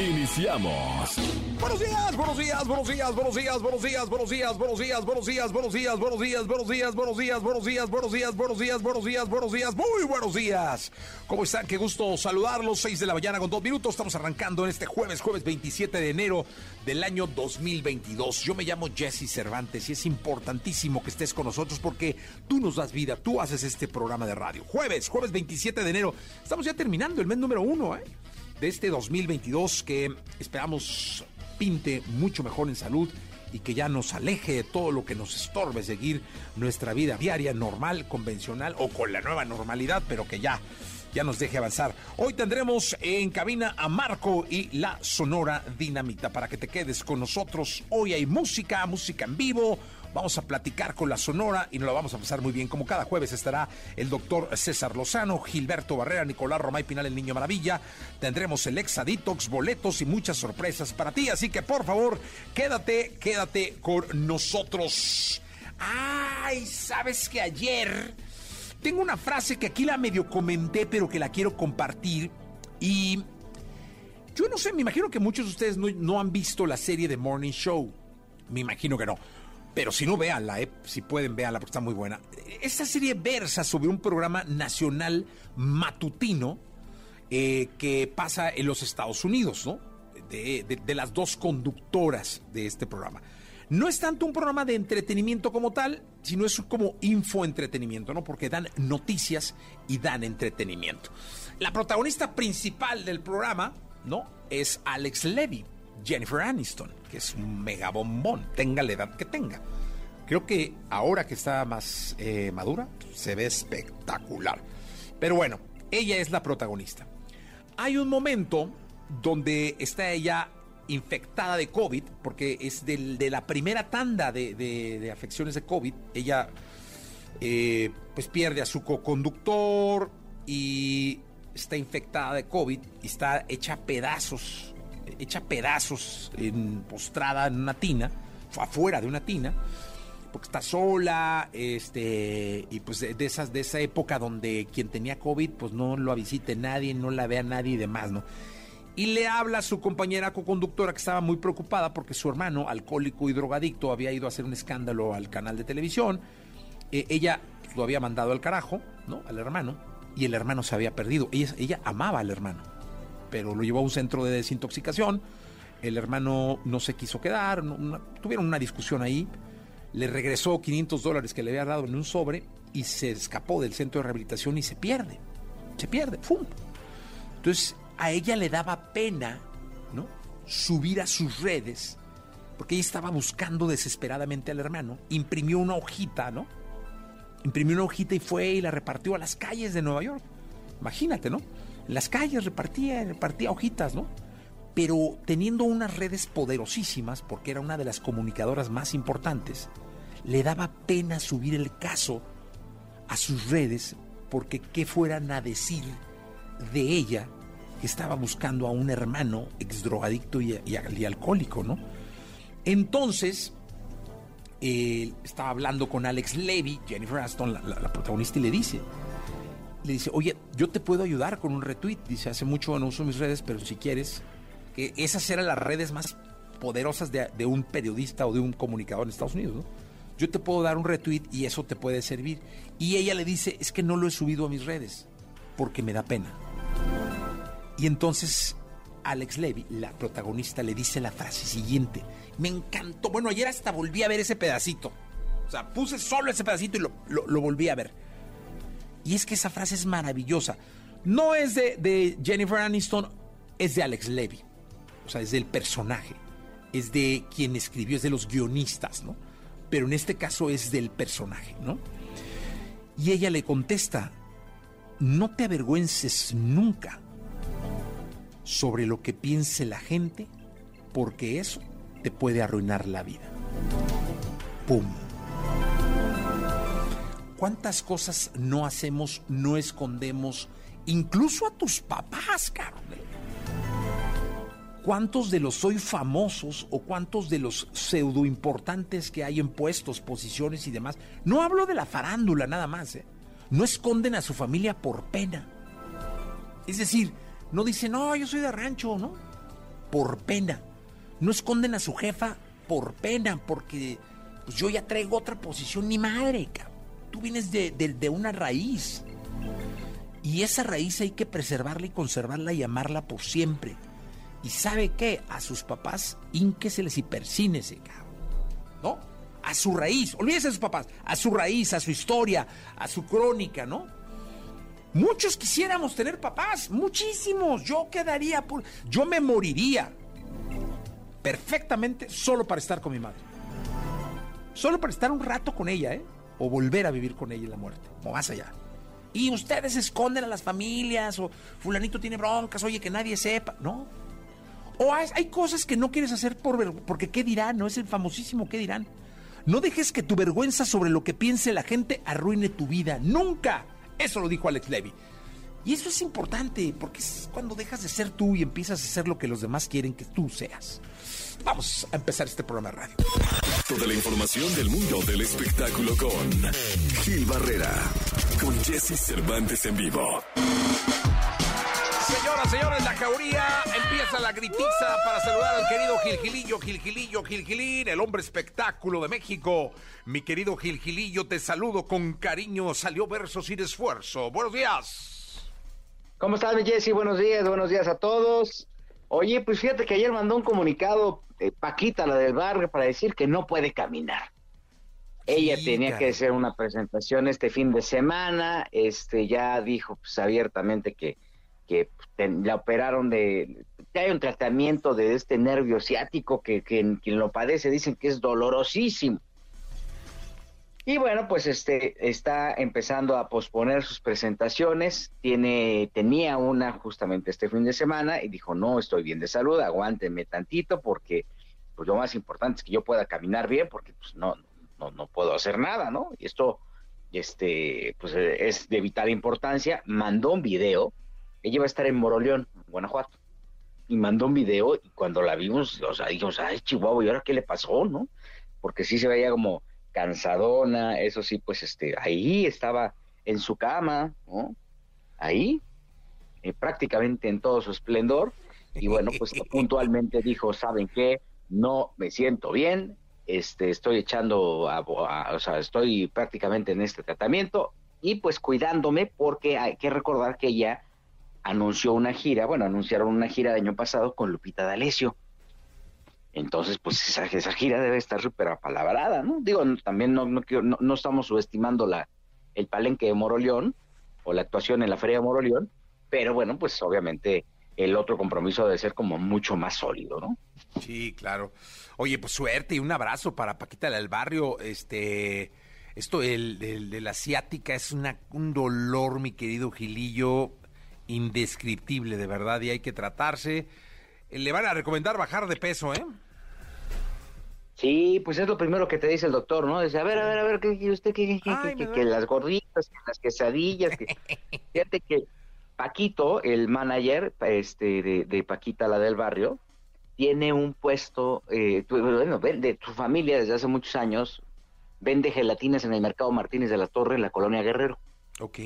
Iniciamos. Buenos días, buenos días, buenos días, buenos días, buenos días, buenos días, buenos días, buenos días, buenos días, buenos días, buenos días, buenos días, buenos días, buenos días, buenos días, muy buenos días. ¿Cómo están? Qué gusto saludarlos. 6 de la mañana con dos minutos. Estamos arrancando en este jueves, jueves 27 de enero del año 2022. Yo me llamo Jesse Cervantes y es importantísimo que estés con nosotros porque tú nos das vida, tú haces este programa de radio. Jueves, jueves 27 de enero. Estamos ya terminando el mes número uno, ¿eh? De este 2022 que esperamos pinte mucho mejor en salud y que ya nos aleje de todo lo que nos estorbe seguir nuestra vida diaria normal, convencional o con la nueva normalidad, pero que ya ya nos deje avanzar. Hoy tendremos en cabina a Marco y la Sonora Dinamita para que te quedes con nosotros. Hoy hay música, música en vivo, Vamos a platicar con la Sonora y nos lo vamos a pasar muy bien. Como cada jueves estará el doctor César Lozano, Gilberto Barrera, Nicolás Romay Pinal, el Niño Maravilla. Tendremos el Exa Detox, boletos y muchas sorpresas para ti. Así que por favor, quédate, quédate con nosotros. Ay, sabes que ayer tengo una frase que aquí la medio comenté, pero que la quiero compartir. Y yo no sé, me imagino que muchos de ustedes no, no han visto la serie de Morning Show. Me imagino que no. Pero si no, véanla, eh, si pueden, véanla porque está muy buena. Esta serie versa sobre un programa nacional matutino eh, que pasa en los Estados Unidos, ¿no? De, de, las dos conductoras de este programa. No es tanto un programa de entretenimiento como tal, sino es como infoentretenimiento, ¿no? Porque dan noticias y dan entretenimiento. La protagonista principal del programa, ¿no? Es Alex Levy, Jennifer Aniston, que es un mega bombón, tenga la edad que tenga. Creo que ahora que está más eh, madura, se ve espectacular. Pero bueno, ella es la protagonista. Hay un momento donde está ella infectada de COVID, porque es de la primera tanda de, afecciones de COVID. Ella eh, pues pierde a su co-conductor y está infectada de COVID y está hecha pedazos hecha pedazos, en, postrada en una tina, afuera de una tina, porque está sola, este, y pues de, esas, de esa época donde quien tenía COVID, pues no lo visite nadie, no la vea nadie y demás, ¿no? Y le habla a su compañera co-conductora que estaba muy preocupada porque su hermano, alcohólico y drogadicto, había ido a hacer un escándalo al canal de televisión. Eh, ella lo había mandado al carajo, ¿no? Al hermano, y el hermano se había perdido. Ella amaba al hermano pero lo llevó a un centro de desintoxicación. El hermano no se quiso quedar, tuvieron una discusión ahí. Le regresó 500 dólares que le había dado en un sobre y se escapó del centro de rehabilitación y se pierde. Se pierde, ¡fum! Entonces a ella le daba pena, ¿no? Subir a sus redes, porque ella estaba buscando desesperadamente al hermano. Imprimió una hojita, ¿no? Imprimió una hojita y fue y la repartió a las calles de Nueva York. Imagínate, ¿no? Las calles repartía, repartía hojitas, ¿no? Pero teniendo unas redes poderosísimas, porque era una de las comunicadoras más importantes, le daba pena subir el caso a sus redes, porque qué fueran a decir de ella que estaba buscando a un hermano exdrogadicto y, y, alcohólico, ¿no? Entonces, estaba hablando con Alex Levy, Jennifer Aston, la protagonista, y le dice, le dice, oye, yo te puedo ayudar con un retweet. Dice, hace mucho no uso mis redes, pero si quieres, que esas eran las redes más poderosas de, un periodista o de un comunicador en Estados Unidos. Yo te puedo dar un retweet y eso te puede servir. Y ella le dice, es que no lo he subido a mis redes porque me da pena. Y entonces Alex Levy, la protagonista, le dice la frase siguiente. Me encantó. Bueno, ayer hasta volví a ver ese pedacito. O sea, puse solo ese pedacito y lo volví a ver. Y es que esa frase es maravillosa. No es de, Jennifer Aniston, es de Alex Levy. O sea, es del personaje. Es de quien escribió, es de los guionistas, ¿no? Pero en este caso es del personaje, ¿no? Y ella le contesta, no te avergüences nunca sobre lo que piense la gente, porque eso te puede arruinar la vida. ¡Pum! ¿Cuántas cosas no hacemos, no escondemos, incluso a tus papás, cabrón? ¿Cuántos de los soy famosos o cuántos de los pseudo importantes que hay en puestos, posiciones y demás? No hablo de la farándula nada más, ¿eh? No esconden a su familia por pena. Es decir, no dicen, no, yo soy de rancho, ¿no? Por pena. No esconden a su jefa por pena, porque pues, yo ya traigo otra posición, ni madre, cabrón. Tú vienes de, de una raíz. Y esa raíz hay que preservarla y conservarla y amarla por siempre. Y sabe qué, a sus papás, ínqueseles y persínese, cabrón. ¿No? A su raíz, olvídese de sus papás, a su raíz, a su historia, a su crónica, ¿no? Muchos quisiéramos tener papás, muchísimos. Yo quedaría por. Yo me moriría perfectamente solo para estar con mi madre. Solo para estar un rato con ella, ¿eh? O volver a vivir con ella la muerte, o más allá. Y ustedes esconden a las familias, o fulanito tiene broncas, oye, que nadie sepa. No, o hay, cosas que no quieres hacer por porque qué dirán, no es el famosísimo qué dirán. No dejes que tu vergüenza sobre lo que piense la gente arruine tu vida. Nunca. Eso lo dijo Alex Levy. Y eso es importante porque es cuando dejas de ser tú y empiezas a ser lo que los demás quieren que tú seas. Vamos a empezar este programa de radio. Toda la información del mundo del espectáculo con Gil Barrera, con Jesse Cervantes en vivo. Señoras, señores, la jauría empieza la gritiza para saludar al querido Gilgilillo, Gilgilillo, Gilgilín, el hombre espectáculo de México. Mi querido Gilgilillo, te saludo con cariño. Salió verso sin esfuerzo. Buenos días. ¿Cómo estás, mi Jesse? Buenos días, buenos días a todos. Oye, pues fíjate que ayer mandó un comunicado eh, Paquita, la del barrio, para decir que no puede caminar. Ella tenía que hacer una presentación este fin de semana, este ya dijo pues abiertamente que que la operaron de, que hay un tratamiento de este nervio ciático que, quien lo padece dicen que es dolorosísimo. Y bueno, pues este está empezando a posponer sus presentaciones. Tiene, tenía una justamente este fin de semana y dijo, no, estoy bien de salud, aguántenme tantito porque pues lo más importante es que yo pueda caminar bien porque pues no, no, no puedo hacer nada, ¿no? Y esto este, pues es de vital importancia. Mandó un video ella iba a estar en Moroleón, Guanajuato. Y mandó un video y cuando la vimos, o sea, dijimos, ay, Chihuahua, ¿y ahora qué le pasó, no? Porque sí se veía como cansadona, eso sí, pues este, ahí estaba en su cama, ¿no? Ahí, eh, prácticamente en todo su esplendor. Y bueno, pues puntualmente dijo, ¿saben qué? No me siento bien, este, estoy echando, o sea, estoy prácticamente en este tratamiento y pues cuidándome porque hay que recordar que ella anunció una gira, bueno, anunciaron una gira del año pasado con Lupita D'Alessio. Entonces, pues esa, gira debe estar súper apalabrada, ¿no? Digo, también no, no, no, estamos subestimando la, el palenque de Moroleón o la actuación en la Feria de Moroleón, pero bueno, pues obviamente el otro compromiso debe ser como mucho más sólido, ¿no? Sí, claro. Oye, pues suerte y un abrazo para Paquita del Barrio. Este, esto el, de la asiática es una, un dolor, mi querido Gilillo indescriptible, de verdad, y hay que tratarse. Le van a recomendar bajar de peso, ¿eh? Sí, pues es lo primero que te dice el doctor, ¿no? Dice, a ver, a ver, a ver, ¿qué usted que las gorditas, que las quesadillas, que... Fíjate que Paquito, el manager este, de, Paquita, la del barrio, tiene un puesto, eh, bueno, de su familia desde hace muchos años, vende gelatinas en el mercado Martínez de la Torre, en la colonia Guerrero. Ok.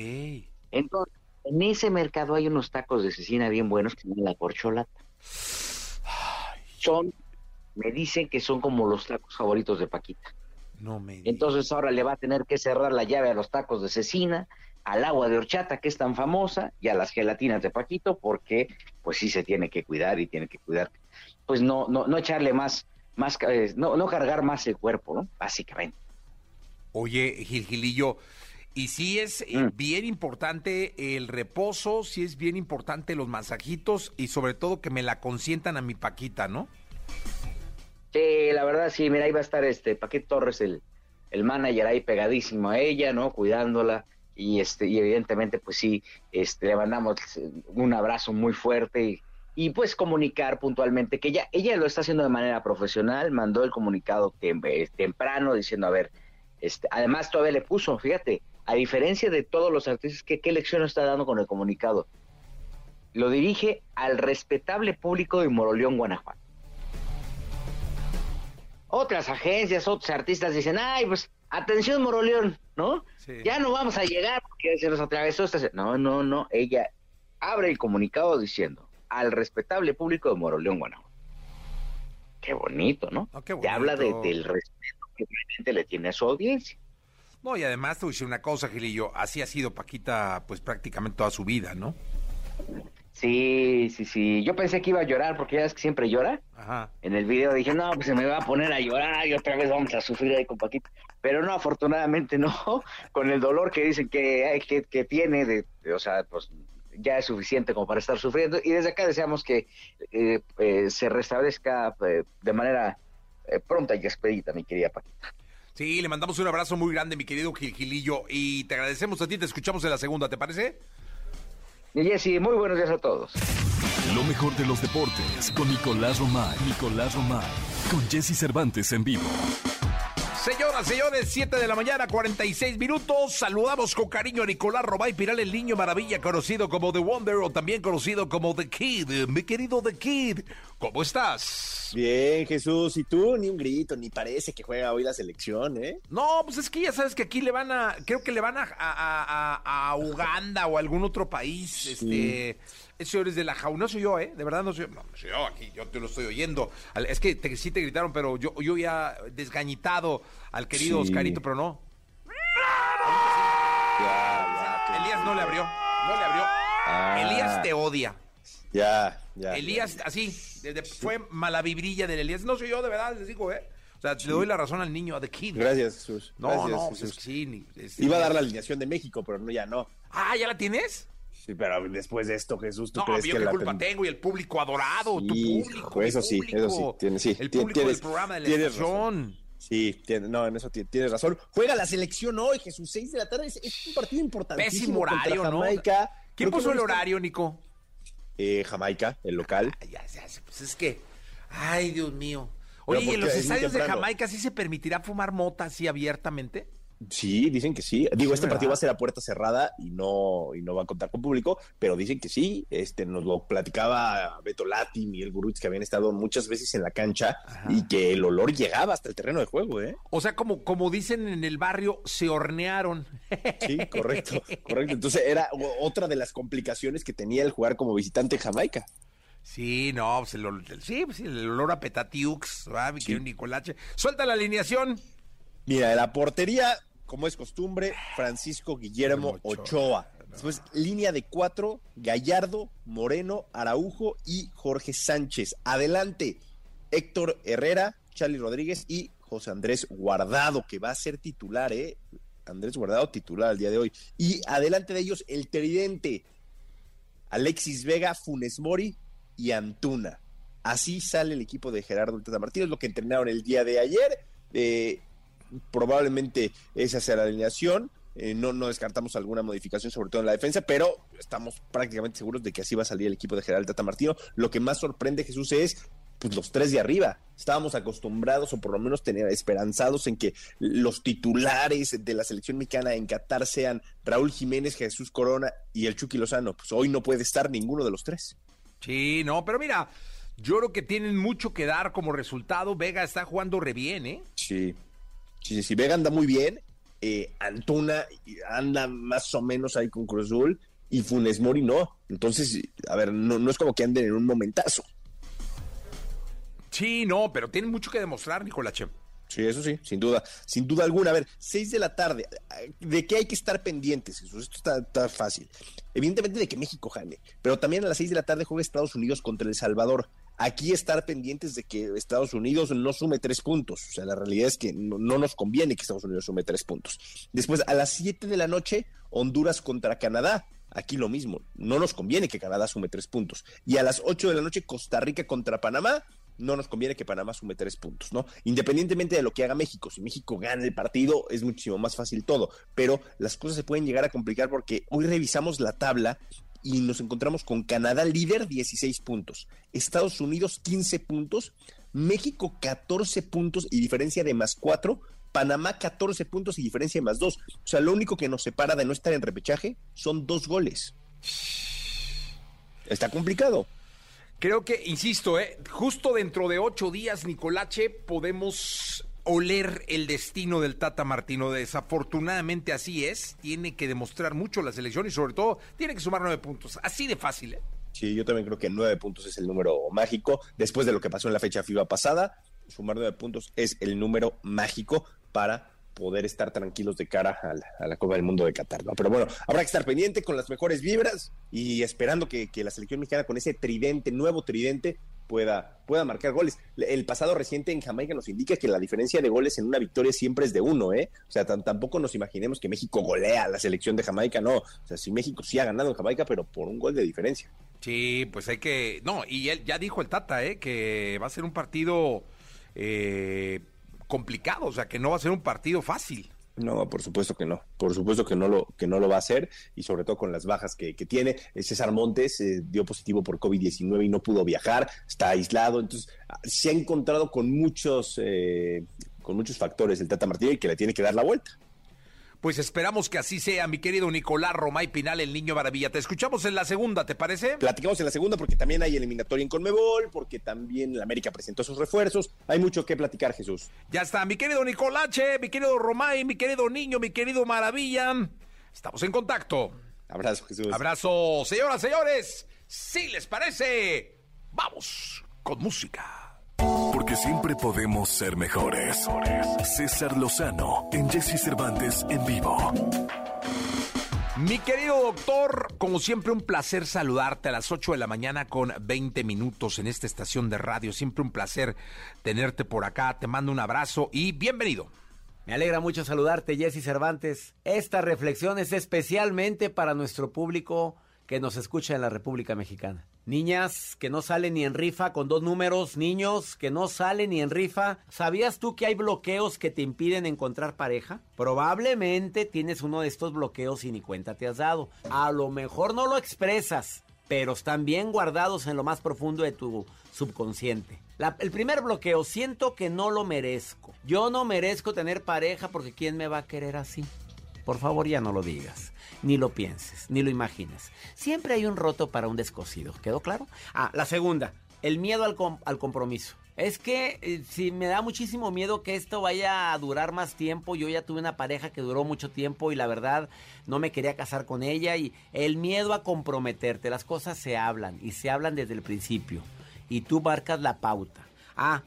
Entonces, en ese mercado hay unos tacos de cecina bien buenos que llaman la corcholata. Son, me dicen que son como los tacos favoritos de Paquita. No me Entonces ahora le va a tener que cerrar la llave a los tacos de cecina, al agua de horchata que es tan famosa y a las gelatinas de Paquito porque pues sí se tiene que cuidar y tiene que cuidar, pues no no no echarle más más eh, no no cargar más el cuerpo, ¿no? Básicamente. Oye, Gilgilillo, y sí es eh, mm. bien importante el reposo, sí es bien importante los masajitos y sobre todo que me la consientan a mi Paquita, ¿no? Sí, la verdad sí, mira, ahí va a estar este Paquito Torres, el, el manager ahí pegadísimo a ella, ¿no? Cuidándola y este y evidentemente pues sí, este le mandamos un abrazo muy fuerte y, y pues comunicar puntualmente que ella, ella lo está haciendo de manera profesional, mandó el comunicado eh, temprano diciendo, a ver, este, además todavía le puso, fíjate, a diferencia de todos los artistas, ¿qué, qué lección está dando con el comunicado? Lo dirige al respetable público de Moroleón, Guanajuato. Otras agencias, otros artistas dicen, ay, pues atención Moroleón, ¿no? Ya no vamos a llegar porque se nos atravesó esta... No, no, no, ella abre el comunicado diciendo, al respetable público de Moroleón, Guanajuato. Qué bonito, ¿no? Ah, qué Te habla de, del respeto que realmente le tiene a su audiencia. No, y además te voy a decir una cosa, Gilillo, así ha sido Paquita pues prácticamente toda su vida, ¿no? Sí, sí, sí. Yo pensé que iba a llorar porque ya es que siempre llora. Ajá. En el video dije, no, pues se me va a poner a llorar y otra vez vamos a sufrir ahí con Paquita. Pero no, afortunadamente no. Con el dolor que dicen que, que, que tiene, de, de, o sea, pues ya es suficiente como para estar sufriendo. Y desde acá deseamos que eh, eh, se restablezca eh, de manera eh, pronta y expedita, mi querida Paquita. Sí, le mandamos un abrazo muy grande, mi querido Gilillo, y te agradecemos a ti, te escuchamos en la segunda, ¿te parece? Y Jessy, muy buenos días a todos. Lo mejor de los deportes con Nicolás Romay. Nicolás Romay. Con Jesse Cervantes en vivo. Señoras, señores, 7 de la mañana, 46 minutos. Saludamos con cariño a Nicolás Robay Piral, el niño maravilla, conocido como The Wonder o también conocido como The Kid. Mi querido The Kid, ¿cómo estás? Bien, Jesús. ¿Y tú? Ni un grito, ni parece que juega hoy la selección, ¿eh? No, pues es que ya sabes que aquí le van a, creo que le van a, a, a, a Uganda o a algún otro país, sí. este... Ese es de la jaula, no soy yo, ¿eh? De verdad no soy yo. No, no soy yo aquí, yo te lo estoy oyendo. Es que te, sí te gritaron, pero yo, yo ya desgañitado al querido sí. Oscarito, pero no. Ya, ya, Elías no le abrió, no le abrió. Ah. Elías te odia. Ya, ya. Elías, así, de, de, fue mala vibrilla del Elías. No soy yo, de verdad, les digo, ¿eh? O sea, sí. le doy la razón al niño, a The Kid. Gracias, Jesús. No, Gracias, no, Jesús. pues es que sí. Es, Iba a dar la alineación de México, pero no, ya no. Ah, ¿ya la tienes? Sí, pero después de esto, Jesús, ¿tú no, crees yo que qué la culpa tengo y el público adorado, sí, tu público, eso sí, público, eso sí, tiene, sí, el público tienes, del programa de la tienes. Razón. Sí, tiene, no, en eso tienes razón. Juega la selección hoy, Jesús, 6 de la tarde. Es, es un partido importantísimo. Pésimo horario, contra Jamaica. ¿no? ¿Quién puso el horario, Nico? Eh, Jamaica, el local. Ah, ya, ya, pues es que, ay, Dios mío. Oye, ¿y en los estadios de Jamaica sí se permitirá fumar mota así abiertamente? Sí, dicen que sí. Digo, este partido va a ser a puerta cerrada y no, y no va a contar con público, pero dicen que sí. Este, nos lo platicaba Beto Lati, Miguel Gurutz, que habían estado muchas veces en la cancha Ajá. y que el olor llegaba hasta el terreno de juego, ¿eh? O sea, como, como dicen en el barrio, se hornearon. Sí, correcto, correcto. Entonces era otra de las complicaciones que tenía el jugar como visitante en Jamaica. Sí, no, pues el, sí, pues el olor a petatiux, ¿verdad, sí. Nicolache? Suelta la alineación. Mira, de la portería, como es costumbre, Francisco Guillermo Ochoa. Después, línea de cuatro, Gallardo, Moreno, Araujo y Jorge Sánchez. Adelante, Héctor Herrera, Charlie Rodríguez y José Andrés Guardado, que va a ser titular, ¿eh? Andrés Guardado titular al día de hoy. Y adelante de ellos, el tridente, Alexis Vega, Funes Mori y Antuna. Así sale el equipo de Gerardo Tata Martínez, lo que entrenaron el día de ayer. Eh, probablemente esa sea la alineación. Eh, no, no descartamos alguna modificación, sobre todo en la defensa, pero estamos prácticamente seguros de que así va a salir el equipo de Gerardo Tata Martino. Lo que más sorprende, Jesús, es pues, los tres de arriba. Estábamos acostumbrados, o por lo menos tener esperanzados, en que los titulares de la selección mexicana en Qatar sean Raúl Jiménez, Jesús Corona y el Chucky Lozano. Pues hoy no puede estar ninguno de los tres. Sí, no, pero mira, yo creo que tienen mucho que dar como resultado. Vega está jugando re bien, ¿eh? Sí. Sí, sí, Vega anda muy bien. Eh, Antuna anda más o menos ahí con Cruzul y Funes Mori no. Entonces, a ver, no, no es como que anden en un momentazo. Sí, no, pero tienen mucho que demostrar, Nicolache. Sí, eso sí, sin duda, sin duda alguna. A ver, seis de la tarde, ¿de qué hay que estar pendientes, Jesús? Esto está, está, fácil. Evidentemente de que México gane, pero también a las seis de la tarde juega Estados Unidos contra El Salvador. Aquí estar pendientes de que Estados Unidos no sume tres puntos. O sea, la realidad es que no, no nos conviene que Estados Unidos sume tres puntos. Después, a las siete de la noche, Honduras contra Canadá. Aquí lo mismo, no nos conviene que Canadá sume tres puntos. Y a las ocho de la noche, Costa Rica contra Panamá no nos conviene que Panamá sume tres puntos, ¿no? Independientemente de lo que haga México, si México gana el partido es muchísimo más fácil todo, pero las cosas se pueden llegar a complicar porque hoy revisamos la tabla y nos encontramos con Canadá líder 16 puntos, Estados Unidos 15 puntos, México 14 puntos y diferencia de más 4, Panamá 14 puntos y diferencia de más 2. O sea, lo único que nos separa de no estar en repechaje son dos goles. Está complicado. Creo que, insisto, ¿eh? justo dentro de ocho días, Nicolache, podemos oler el destino del Tata Martino. Desafortunadamente así es. Tiene que demostrar mucho la selección y sobre todo tiene que sumar nueve puntos. Así de fácil. ¿eh? Sí, yo también creo que nueve puntos es el número mágico. Después de lo que pasó en la fecha FIBA pasada, sumar nueve puntos es el número mágico para poder estar tranquilos de cara a la, Copa del Mundo de Qatar. Pero bueno, habrá que estar pendiente con las mejores vibras y esperando que, que la selección mexicana con ese tridente, nuevo tridente, pueda, pueda marcar goles. El pasado reciente en Jamaica nos indica que la diferencia de goles en una victoria siempre es de uno, ¿eh? O sea, tampoco nos imaginemos que México golea a la selección de Jamaica, no. O sea, si México sí ha ganado en Jamaica, pero por un gol de diferencia. Sí, pues hay que... No, y él ya dijo el Tata, ¿eh? Que va a ser un partido... Eh complicado, o sea, que no va a ser un partido fácil. No, por supuesto que no, por supuesto que no lo, que no lo va a hacer y sobre todo con las bajas que, tiene. César Montes eh, dio positivo por COVID-19 y no pudo viajar, está aislado, entonces ah, se ha encontrado con muchos, eh, con muchos factores el Tata Martínez y que le tiene que dar la vuelta. Pues esperamos que así sea, mi querido Nicolás Romay Pinal, el niño maravilla. Te escuchamos en la segunda, ¿te parece? Platicamos en la segunda porque también hay eliminatoria en Conmebol, porque también la América presentó sus refuerzos. Hay mucho que platicar, Jesús. Ya está, mi querido Nicolache, mi querido Romay, mi querido niño, mi querido maravilla. Estamos en contacto. Abrazo, Jesús. Abrazo, señoras, señores. Si les parece, vamos con música. Porque siempre podemos ser mejores. César Lozano en Jesse Cervantes en vivo. Mi querido doctor, como siempre un placer saludarte a las 8 de la mañana con 20 minutos en esta estación de radio. Siempre un placer tenerte por acá. Te mando un abrazo y bienvenido. Me alegra mucho saludarte, Jesse Cervantes. Esta reflexión es especialmente para nuestro público que nos escucha en la República Mexicana. Niñas que no salen ni en rifa con dos números, niños que no salen ni en rifa. ¿Sabías tú que hay bloqueos que te impiden encontrar pareja? Probablemente tienes uno de estos bloqueos y ni cuenta te has dado. A lo mejor no lo expresas, pero están bien guardados en lo más profundo de tu subconsciente. el primer bloqueo, siento que no lo merezco. Yo no merezco tener pareja porque ¿quién me va a querer así? Por favor, ya no lo digas ni lo pienses, ni lo imagines. Siempre hay un roto para un descosido. ¿Quedó claro? Ah, la segunda, el miedo al, al compromiso. Es que eh, si me da muchísimo miedo que esto vaya a durar más tiempo. Yo ya tuve una pareja que duró mucho tiempo y la verdad no me quería casar con ella. Y el miedo a comprometerte. Las cosas se hablan y se hablan desde el principio. Y tú marcas la pauta. Ah,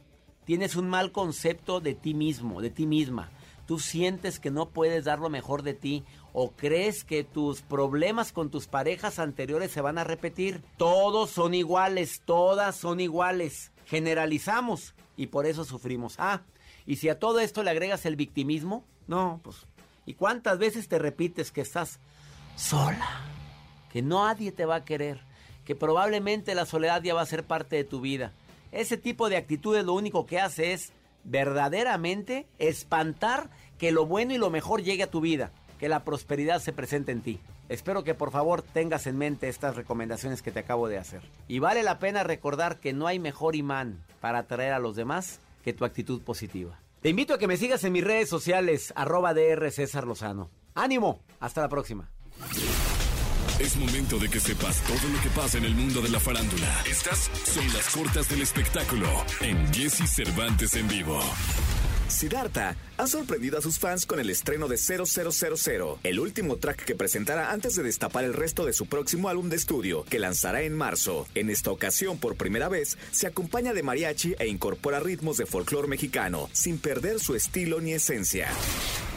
tienes un mal concepto de ti mismo, de ti misma. Tú sientes que no puedes dar lo mejor de ti ¿O crees que tus problemas con tus parejas anteriores se van a repetir? Todos son iguales, todas son iguales. Generalizamos y por eso sufrimos. Ah, y si a todo esto le agregas el victimismo, no, pues. ¿Y cuántas veces te repites que estás sola? Que nadie te va a querer, que probablemente la soledad ya va a ser parte de tu vida. Ese tipo de actitudes lo único que hace es verdaderamente espantar que lo bueno y lo mejor llegue a tu vida que la prosperidad se presente en ti. Espero que por favor tengas en mente estas recomendaciones que te acabo de hacer. Y vale la pena recordar que no hay mejor imán para atraer a los demás que tu actitud positiva. Te invito a que me sigas en mis redes sociales, arroba DR César Lozano. ¡Ánimo! Hasta la próxima. Es momento de que sepas todo lo que pasa en el mundo de la farándula. Estas son las cortas del espectáculo en Jesse Cervantes en vivo. Siddhartha ha sorprendido a sus fans con el estreno de 0000, el último track que presentará antes de destapar el resto de su próximo álbum de estudio, que lanzará en marzo. En esta ocasión, por primera vez, se acompaña de mariachi e incorpora ritmos de folclore mexicano, sin perder su estilo ni esencia.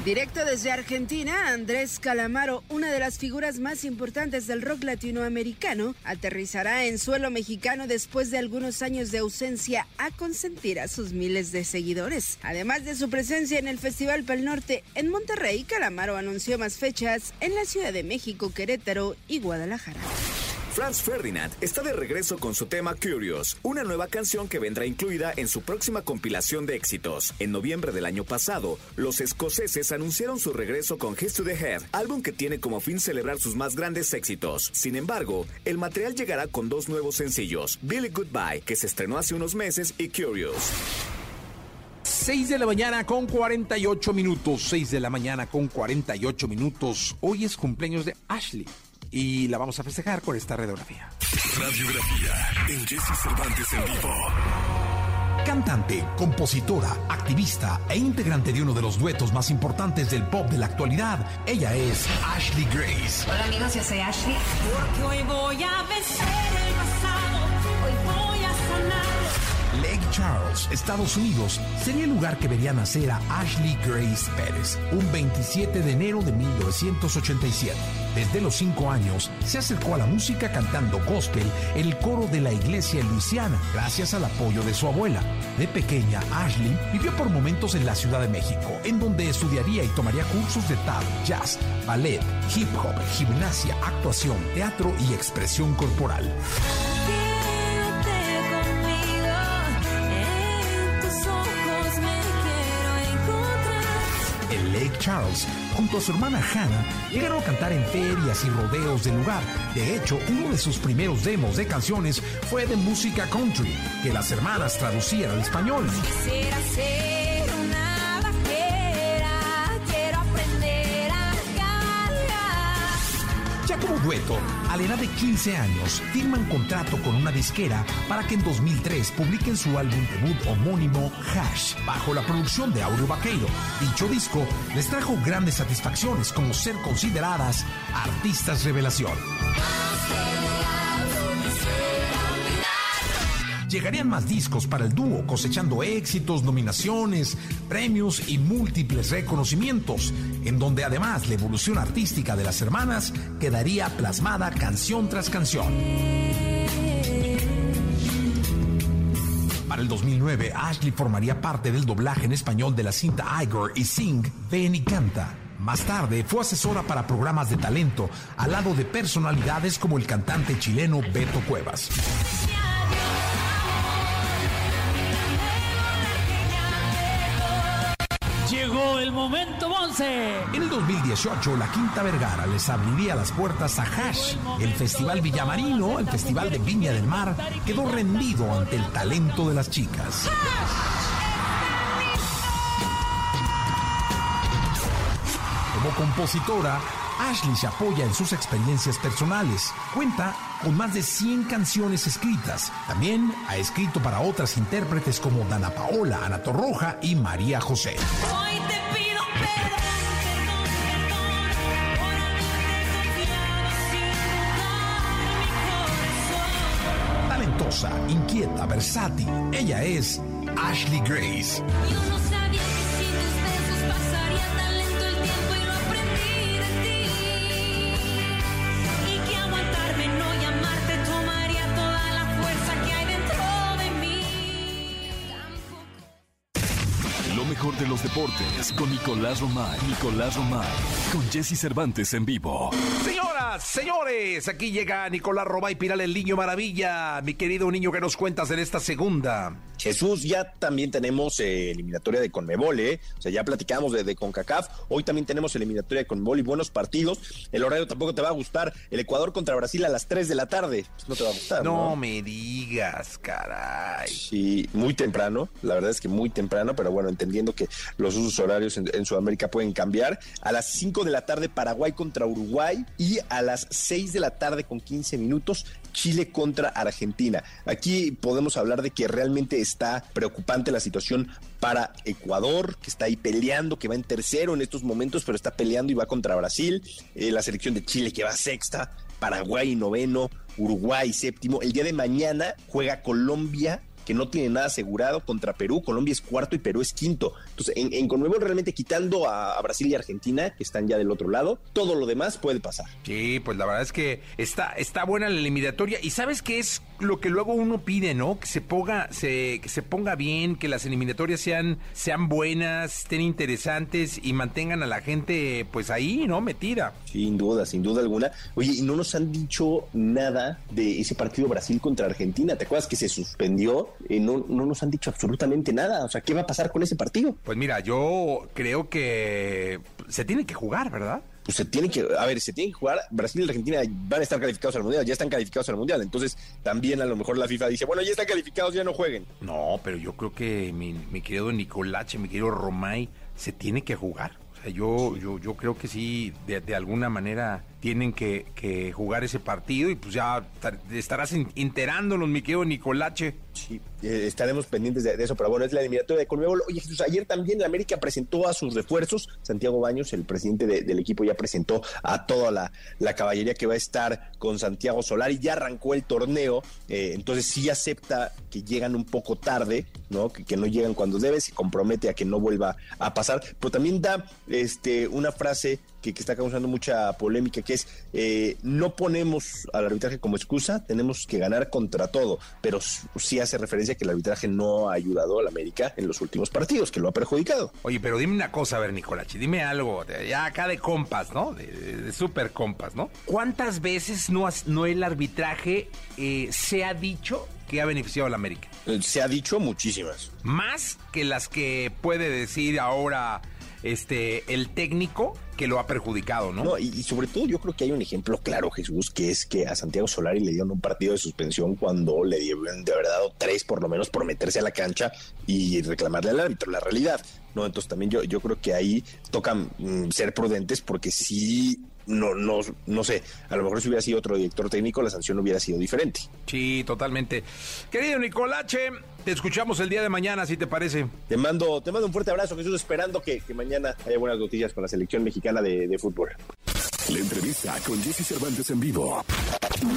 Directo desde Argentina, Andrés Calamaro, una de las figuras más importantes del rock latinoamericano, aterrizará en suelo mexicano después de algunos años de ausencia a consentir a sus miles de seguidores. Además de su presencia en el Festival Pel Norte en Monterrey, Calamaro anunció más fechas en la Ciudad de México, Querétaro y Guadalajara. Franz Ferdinand está de regreso con su tema Curious, una nueva canción que vendrá incluida en su próxima compilación de éxitos. En noviembre del año pasado, los escoceses anunciaron su regreso con His to the Head, álbum que tiene como fin celebrar sus más grandes éxitos. Sin embargo, el material llegará con dos nuevos sencillos, Billy Goodbye, que se estrenó hace unos meses, y Curious. 6 de la mañana con 48 minutos. 6 de la mañana con 48 minutos. Hoy es cumpleaños de Ashley y la vamos a festejar con esta radiografía. Radiografía en Jesse Cervantes en vivo. Cantante, compositora, activista e integrante de uno de los duetos más importantes del pop de la actualidad, ella es Ashley Grace. Hola amigos, yo soy Ashley. Porque hoy voy a vencer Charles, Estados Unidos, sería el lugar que vería nacer a Ashley Grace Pérez, un 27 de enero de 1987. Desde los cinco años, se acercó a la música cantando gospel en el coro de la iglesia Luisiana, gracias al apoyo de su abuela. De pequeña, Ashley vivió por momentos en la Ciudad de México, en donde estudiaría y tomaría cursos de tap, jazz, ballet, hip hop, gimnasia, actuación, teatro y expresión corporal. Junto a su hermana Hannah, llegaron a cantar en ferias y rodeos del lugar. De hecho, uno de sus primeros demos de canciones fue de música country, que las hermanas traducían al español. Dueto, a la edad de 15 años, firman contrato con una disquera para que en 2003 publiquen su álbum debut homónimo Hash, bajo la producción de Aureo Vaqueiro. Dicho disco les trajo grandes satisfacciones como ser consideradas artistas revelación. Llegarían más discos para el dúo, cosechando éxitos, nominaciones, premios y múltiples reconocimientos, en donde además la evolución artística de las hermanas quedaría plasmada canción tras canción. Para el 2009, Ashley formaría parte del doblaje en español de la cinta Igor y Sing, Ven y Canta. Más tarde fue asesora para programas de talento, al lado de personalidades como el cantante chileno Beto Cuevas. Llegó el momento, Monse. En el 2018, la Quinta Vergara les abriría las puertas a Hash. El Festival Villamarino, el Festival de Viña del Mar, quedó rendido ante el talento de las chicas. Como compositora, Ashley se apoya en sus experiencias personales. Cuenta con más de 100 canciones escritas. También ha escrito para otras intérpretes como Dana Paola, Ana Torroja y María José. Hoy te pido. Talentosa, inquieta, versátil. Ella es Ashley Grace. Con Nicolás Romay. Nicolás Romay. Con Jesse Cervantes en vivo. Señores, aquí llega Nicolás Robay Piral, el niño maravilla. Mi querido niño, ¿qué nos cuentas en esta segunda? Jesús, ya también tenemos eh, eliminatoria de Conmebol, ¿eh? O sea, ya platicamos de, de CONCACAF. Hoy también tenemos eliminatoria de Conmebol y buenos partidos. El horario tampoco te va a gustar. El Ecuador contra Brasil a las 3 de la tarde. Pues no te va a gustar, ¿no? No me digas, caray. Sí, muy temprano, la verdad es que muy temprano, pero bueno, entendiendo que los usos horarios en, en Sudamérica pueden cambiar. A las 5 de la tarde Paraguay contra Uruguay y a las 6 de la tarde con 15 minutos Chile contra Argentina. Aquí podemos hablar de que realmente está preocupante la situación para Ecuador, que está ahí peleando, que va en tercero en estos momentos, pero está peleando y va contra Brasil. Eh, la selección de Chile que va sexta, Paraguay noveno, Uruguay séptimo. El día de mañana juega Colombia que no tiene nada asegurado contra Perú. Colombia es cuarto y Perú es quinto. Entonces, en, en Conmebol realmente quitando a, a, Brasil y Argentina, que están ya del otro lado, todo lo demás puede pasar. Sí, pues la verdad es que está, está buena la eliminatoria. ¿Y sabes qué es lo que luego uno pide, ¿no? Que se ponga, se, que se ponga bien, que las eliminatorias sean, sean buenas, estén interesantes y mantengan a la gente pues ahí, ¿no? Metida. Sin duda, sin duda alguna. Oye, y no nos han dicho nada de ese partido Brasil contra Argentina. ¿Te acuerdas que se suspendió? Eh, no, no nos han dicho absolutamente nada. O sea, ¿qué va a pasar con ese partido? Pues mira, yo creo que se tiene que jugar, ¿verdad? Pues se tiene que, a ver, se tiene que jugar. Brasil y Argentina van a estar calificados al mundial, ya están calificados al mundial. Entonces, también a lo mejor la FIFA dice, bueno, ya están calificados, ya no jueguen. No, pero yo creo que mi, mi querido Nicolache, mi querido Romay, se tiene que jugar. O sea, yo, yo, yo creo que sí, de, de alguna manera tienen que, que jugar ese partido y pues ya tar- estarás enterándonos, mi querido Nicolache. Sí, eh, estaremos pendientes de, eso, pero bueno, es la eliminatoria de Conmebol. Oye, Jesús, ayer también la América presentó a sus refuerzos. Santiago Baños, el presidente de- del equipo, ya presentó a toda la, la caballería que va a estar con Santiago Solari. Ya arrancó el torneo, eh, entonces sí acepta que llegan un poco tarde, ¿no? Que, que no llegan cuando debe, se compromete a que no vuelva a pasar, pero también da este, una frase que, que está causando mucha polémica, que es eh, no ponemos al arbitraje como excusa, tenemos que ganar contra todo, pero sí hace referencia que el arbitraje no ha ayudado al América en los últimos partidos, que lo ha perjudicado. Oye, pero dime una cosa, a ver, Nicolache, dime algo, de- ya acá de compas, ¿no? De, de- de super compas, ¿no? ¿Cuántas veces no, has- no el arbitraje eh, se ha dicho que ha beneficiado a la América? Eh, Se ha dicho muchísimas. Más que las que puede decir ahora este el técnico que lo ha perjudicado, ¿no? No, y, sobre todo yo creo que hay un ejemplo claro, Jesús, que es que a Santiago Solari le dieron un partido de suspensión cuando le dieron de haber dado tres por lo menos por meterse a la cancha y reclamarle al árbitro la realidad. No, entonces también yo, yo creo que ahí tocan mm, ser prudentes porque sí, no, no, no sé, a lo mejor si hubiera sido otro director técnico la sanción hubiera sido diferente. Sí, totalmente. Querido Nicolache, te escuchamos el día de mañana, si te parece. Te mando, te mando un fuerte abrazo, Jesús, esperando que, que mañana haya buenas noticias con la selección mexicana de, de fútbol. La entrevista con Jesse Cervantes en vivo.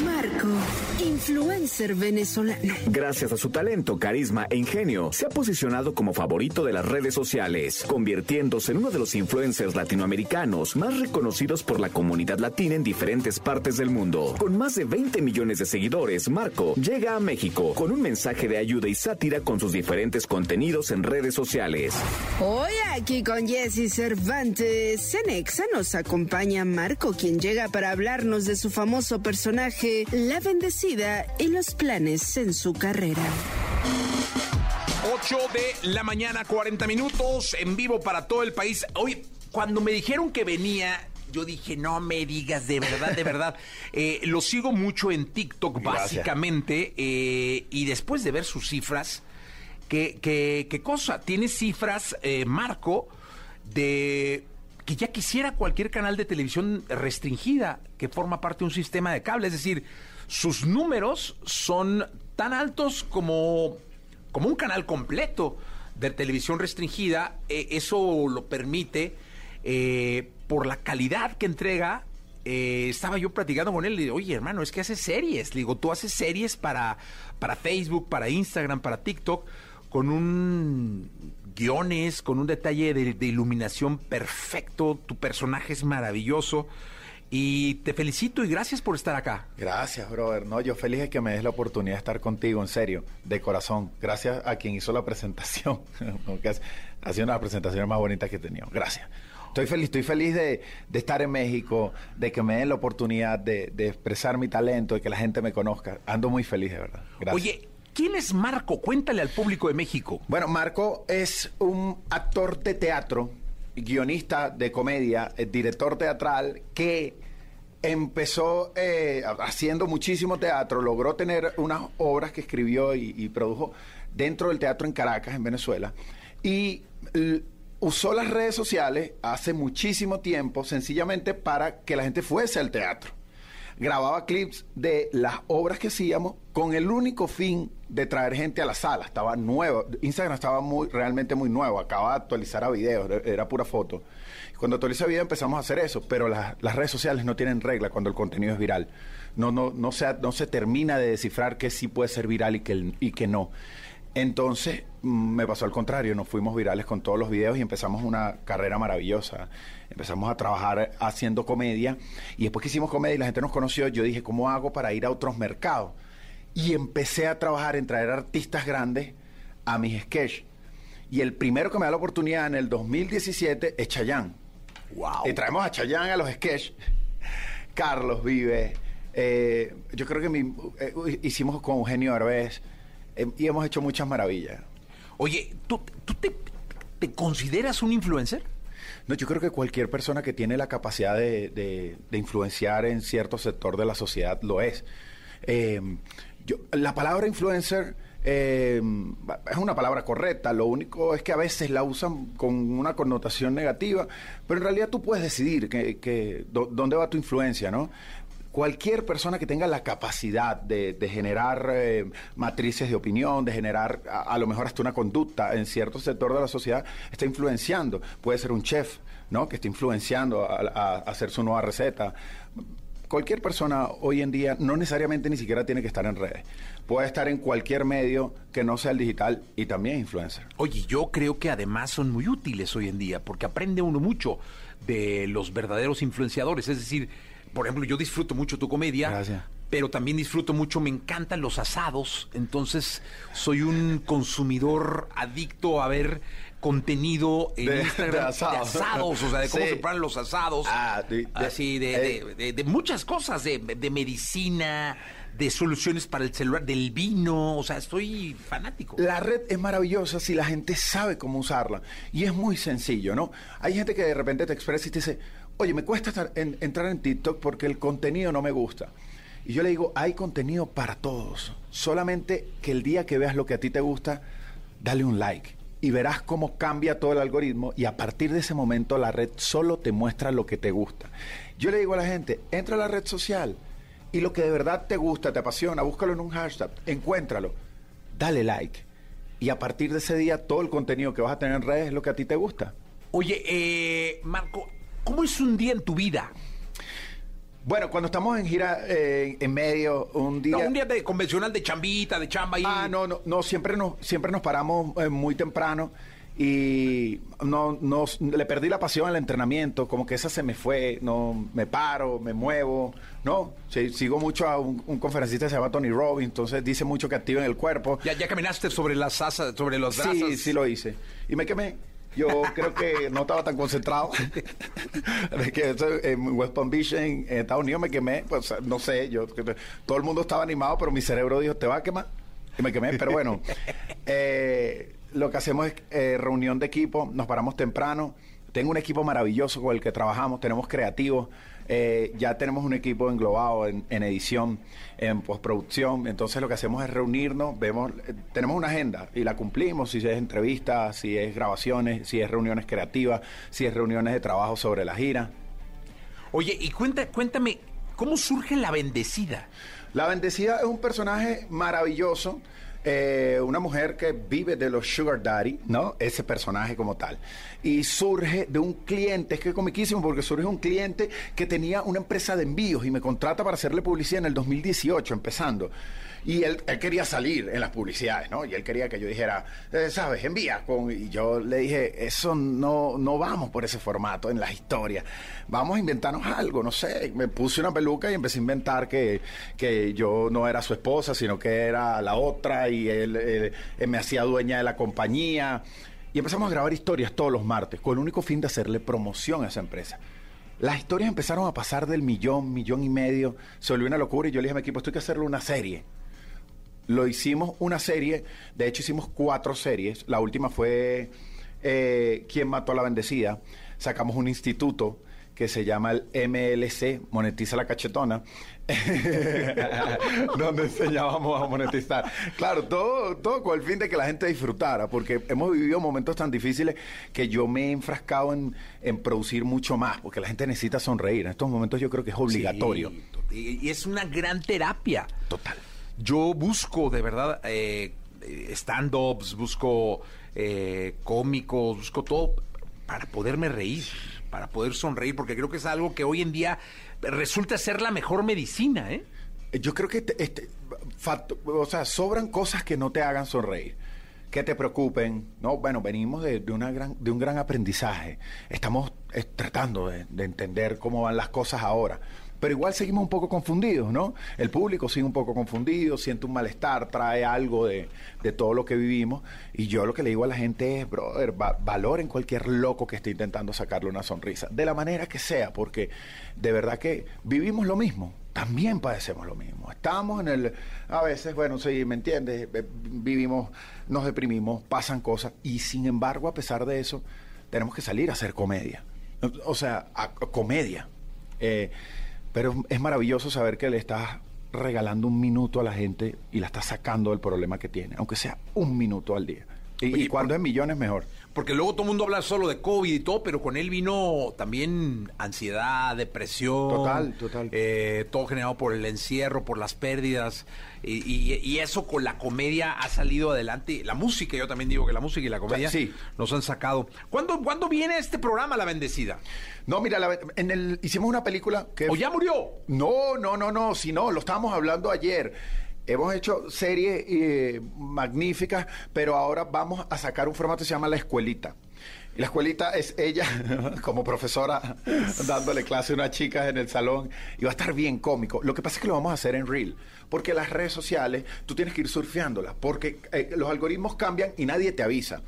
Marco, influencer venezolano. Gracias a su talento, carisma e ingenio, se ha posicionado como favorito de las redes sociales, convirtiéndose en uno de los influencers latinoamericanos más reconocidos por la comunidad latina en diferentes partes del mundo. Con más de 20 millones de seguidores, Marco llega a México con un mensaje de ayuda y sátira con sus diferentes contenidos en redes sociales. Hoy aquí con Jesse Cervantes, en Exa nos acompaña Marco, quien llega para hablarnos de su famoso personaje, La Bendecida, y los planes en su carrera. 8 de la mañana, 40 minutos, en vivo para todo el país. Hoy, cuando me dijeron que venía, yo dije, no me digas, de verdad, de verdad. Eh, lo sigo mucho en TikTok, básicamente, eh, y después de ver sus cifras, ¿qué, qué, qué cosa? Tiene cifras, eh, Marco, de que ya quisiera cualquier canal de televisión restringida que forma parte de un sistema de cable. Es decir, sus números son tan altos como, como un canal completo de televisión restringida. Eh, eso lo permite eh, por la calidad que entrega. Eh, estaba yo platicando con él y le digo, oye hermano, es que haces series. Le digo, tú haces series para, para Facebook, para Instagram, para TikTok, con un guiones, con un detalle de, de iluminación perfecto. Tu personaje es maravilloso. Y te felicito y gracias por estar acá. Gracias, brother. No, yo feliz de que me des la oportunidad de estar contigo, en serio, de corazón. Gracias a quien hizo la presentación. ha- ha sido una de las presentaciones más bonitas que he tenido. Gracias. Estoy feliz, estoy feliz de, de estar en México, de que me den la oportunidad de, de expresar mi talento, de que la gente me conozca. Ando muy feliz, de verdad. Gracias. Oye, ¿quién es Marco? Cuéntale al público de México. Bueno, Marco es un actor de teatro, guionista de comedia, eh, director teatral que empezó eh, haciendo muchísimo teatro, logró tener unas obras que escribió y, y produjo dentro del teatro en Caracas, en Venezuela, y usó las redes sociales hace muchísimo tiempo sencillamente para que la gente fuese al teatro grababa clips de las obras que hacíamos con el único fin de traer gente a la sala. Estaba nuevo. Instagram estaba muy, realmente muy nuevo. Acaba de actualizar a videos, era- pura foto. Cuando actualiza video empezamos a hacer eso, pero las, redes sociales no tienen regla cuando el contenido es viral. No, no, no, se, no se termina de descifrar que sí puede ser viral y y que no. Entonces mm, me pasó al contrario, nos fuimos virales con todos los videos y empezamos una carrera maravillosa. Empezamos a trabajar haciendo comedia y después que hicimos comedia y la gente nos conoció, yo dije, ¿cómo hago para ir a otros mercados? y empecé a trabajar en traer artistas grandes a mis sketches. Y el primero que me da la oportunidad en el 2017 es Chayanne. Wow. Y traemos a Chayanne a los sketches. Carlos Vive. eh, yo creo que mi- eh, hicimos con Eugenio Derbez eh, y hemos hecho muchas maravillas. Oye, ¿tú, tú te, te consideras un influencer? No, yo creo que cualquier persona que tiene la capacidad de, de- de influenciar en cierto sector de la sociedad lo es. Eh, yo- la palabra influencer eh, es una palabra correcta, lo único es que a veces la usan con una connotación negativa, pero en realidad tú puedes decidir que, que- dó- dónde va tu influencia, ¿no? Cualquier persona que tenga la capacidad de, generar eh, matrices de opinión, de generar a, lo mejor hasta una conducta en cierto sector de la sociedad, está influenciando. Puede ser un chef, ¿no? Que está influenciando a hacer su nueva receta. Cualquier persona hoy en día no necesariamente ni siquiera tiene que estar en redes. Puede estar en cualquier medio que no sea el digital y también influencer. Oye, yo creo que además son muy útiles hoy en día porque aprende uno mucho de los verdaderos influenciadores. Es decir, por ejemplo, yo disfruto mucho tu comedia. Gracias. Pero también disfruto mucho, me encantan los asados. Entonces, soy un consumidor adicto a ver contenido en De- Instagram de asados. asados, o sea, de cómo Sí. se preparan los asados. Ah, de- así, de, eh. de- de- de muchas cosas, de, de medicina, de soluciones para el celular, del vino. O sea, estoy fanático. La red es maravillosa si la gente sabe cómo usarla. Y es muy sencillo, ¿no? Hay gente que de repente te expresa y te dice, oye, me cuesta entrar en TikTok porque el contenido no me gusta. Y yo le digo, hay contenido para todos. Solamente que el día que veas lo que a ti te gusta, dale un like. Y verás cómo cambia todo el algoritmo y a partir de ese momento la red solo te muestra lo que te gusta. Yo le digo a la gente, entra a la red social y lo que de verdad te gusta, te apasiona, búscalo en un hashtag, encuéntralo dale like. Y a partir de ese día, todo el contenido que vas a tener en redes es lo que a ti te gusta. Oye, eh, Marco, ¿cómo es un día en tu vida? Bueno, cuando estamos en gira eh, en medio, un día... No, un día de convencional de chambita, de chamba y... Ah, no, no, no, siempre nos, siempre nos paramos eh, muy temprano y no, no, le perdí la pasión al entrenamiento, como que esa se me fue, no, me paro, me muevo, no, sí, sigo mucho a un, un conferencista que se llama Tony Robbins, entonces dice mucho que activen el cuerpo. ¿Ya, ya caminaste sobre las asas, sobre los brasas? Sí, sí lo hice. Y me quemé. Yo creo que no estaba tan concentrado. de que eso, en West Palm Beach, en, en Estados Unidos, me quemé. Pues no sé, yo todo el mundo estaba animado, pero mi cerebro dijo, te va a quemar. Y me quemé. Pero bueno, eh, lo que hacemos es eh, reunión de equipo, nos paramos temprano. Tengo un equipo maravilloso con el que trabajamos, tenemos creativos. Eh, ya tenemos un equipo englobado en, en edición, en postproducción. Entonces lo que hacemos es reunirnos, vemos, eh, tenemos una agenda y la cumplimos, si es entrevistas, si es grabaciones, si es reuniones creativas, si es reuniones de trabajo sobre la gira. Oye, y cuenta, cuéntame, ¿cómo surge La Bendecida? La Bendecida es un personaje maravilloso, eh, una mujer que vive de los Sugar Daddy, ¿no? Ese personaje como tal. Y surge de un cliente, es que es comiquísimo porque surge un cliente que tenía una empresa de envíos y me contrata para hacerle publicidad en el 2018, empezando. Y él, él quería salir en las publicidades, ¿no? Y él quería que yo dijera, eh, ¿sabes? Envía. Y yo le dije, eso no, no vamos por ese formato en las historias. Vamos a inventarnos algo, no sé. Me puse una peluca y empecé a inventar que, que yo no era su esposa, sino que era la otra y él me hacía dueña de la compañía. Y empezamos a grabar historias todos los martes con el único fin de hacerle promoción a esa empresa. Las historias empezaron a pasar del millón, millón y medio. Se volvió una locura y yo le dije a mi equipo, esto hay que hacerle una serie lo hicimos una serie, de hecho hicimos cuatro series, la última fue eh, ¿Quién mató a la bendecida? Sacamos un instituto que se llama el MLC, Monetiza la Cachetona, donde enseñábamos a monetizar. Claro, todo, todo con el fin de que la gente disfrutara, porque hemos vivido momentos tan difíciles que yo me he enfrascado en, en producir mucho más, porque la gente necesita sonreír. En estos momentos yo creo que es obligatorio. Sí, y y es una gran terapia. Total. Yo busco, de verdad, eh, eh, stand-ups, busco eh, cómicos, busco todo para poderme reír, para poder sonreír, porque creo que es algo que hoy en día resulta ser la mejor medicina, ¿eh? Yo creo que este, este, o sea, sobran cosas que no te hagan sonreír, que te preocupen. No, bueno, venimos de, una gran, de un gran aprendizaje. Estamos eh, tratando de entender cómo van las cosas ahora. Pero igual seguimos un poco confundidos, ¿no? El público sigue un poco confundido, siente un malestar, trae algo de, de todo lo que vivimos. Y yo lo que le digo a la gente es, brother, va- valoren cualquier loco que esté intentando sacarle una sonrisa, de la manera que sea, porque de verdad que vivimos lo mismo. También padecemos lo mismo. Estamos en el. A veces, bueno, sí, ¿me entiendes? Eh, Vivimos, nos deprimimos, pasan cosas. Y sin embargo, a pesar de eso, tenemos que salir a hacer comedia. O sea, comedia. Eh, pero es maravilloso saber que le estás regalando un minuto a la gente y la estás sacando del problema que tiene, aunque sea un minuto al día. Y, y cuando es millones, mejor. Porque luego todo el mundo habla solo de COVID y todo, pero con él vino también ansiedad, depresión. Total, total. eh, todo generado por el encierro, por las pérdidas. Y, y- y eso con la comedia ha salido adelante. La música, yo también digo que la música y la comedia Sí. nos han sacado. ¿Cuándo, ¿Cuándo viene este programa, La Bendecida? No, mira, la- en el, hicimos una película que... ¿O ya murió? No, no, no, no, si no, lo estábamos hablando ayer. Hemos hecho series eh, magníficas, pero ahora vamos a sacar un formato que se llama La Escuelita. La escuelita es ella como profesora dándole clase a unas chicas en el salón y va a estar bien cómico. Lo que pasa es que lo vamos a hacer en Reel, porque las redes sociales tú tienes que ir surfeándolas, porque eh, los algoritmos cambian y nadie te avisa.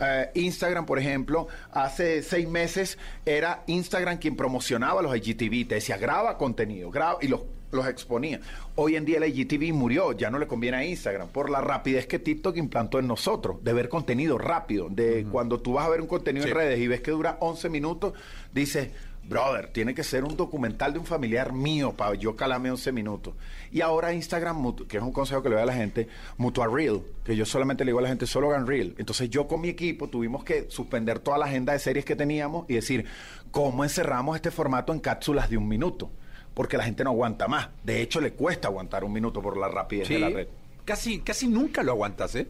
Eh, Instagram, por ejemplo, hace seis meses era Instagram quien promocionaba los IGTV, te decía graba contenido, graba y los los exponía. Hoy en día el IGTV murió, ya no le conviene a Instagram, por la rapidez que TikTok implantó en nosotros, de ver contenido rápido, de cuando tú vas a ver un contenido en redes y ves que dura 11 minutos, dices, brother, tiene que ser un documental de un familiar mío para yo calarme 11 minutos. Y ahora Instagram, que es un consejo que le doy a la gente, mutua Reel, que yo solamente le digo a la gente, solo hagan Reel. Entonces yo con mi equipo tuvimos que suspender toda la agenda de series que teníamos y decir, ¿cómo encerramos este formato en cápsulas de un minuto? Porque la gente no aguanta más. De hecho, le cuesta aguantar un minuto por la rapidez de la red. Casi, casi nunca lo aguantas, ¿eh?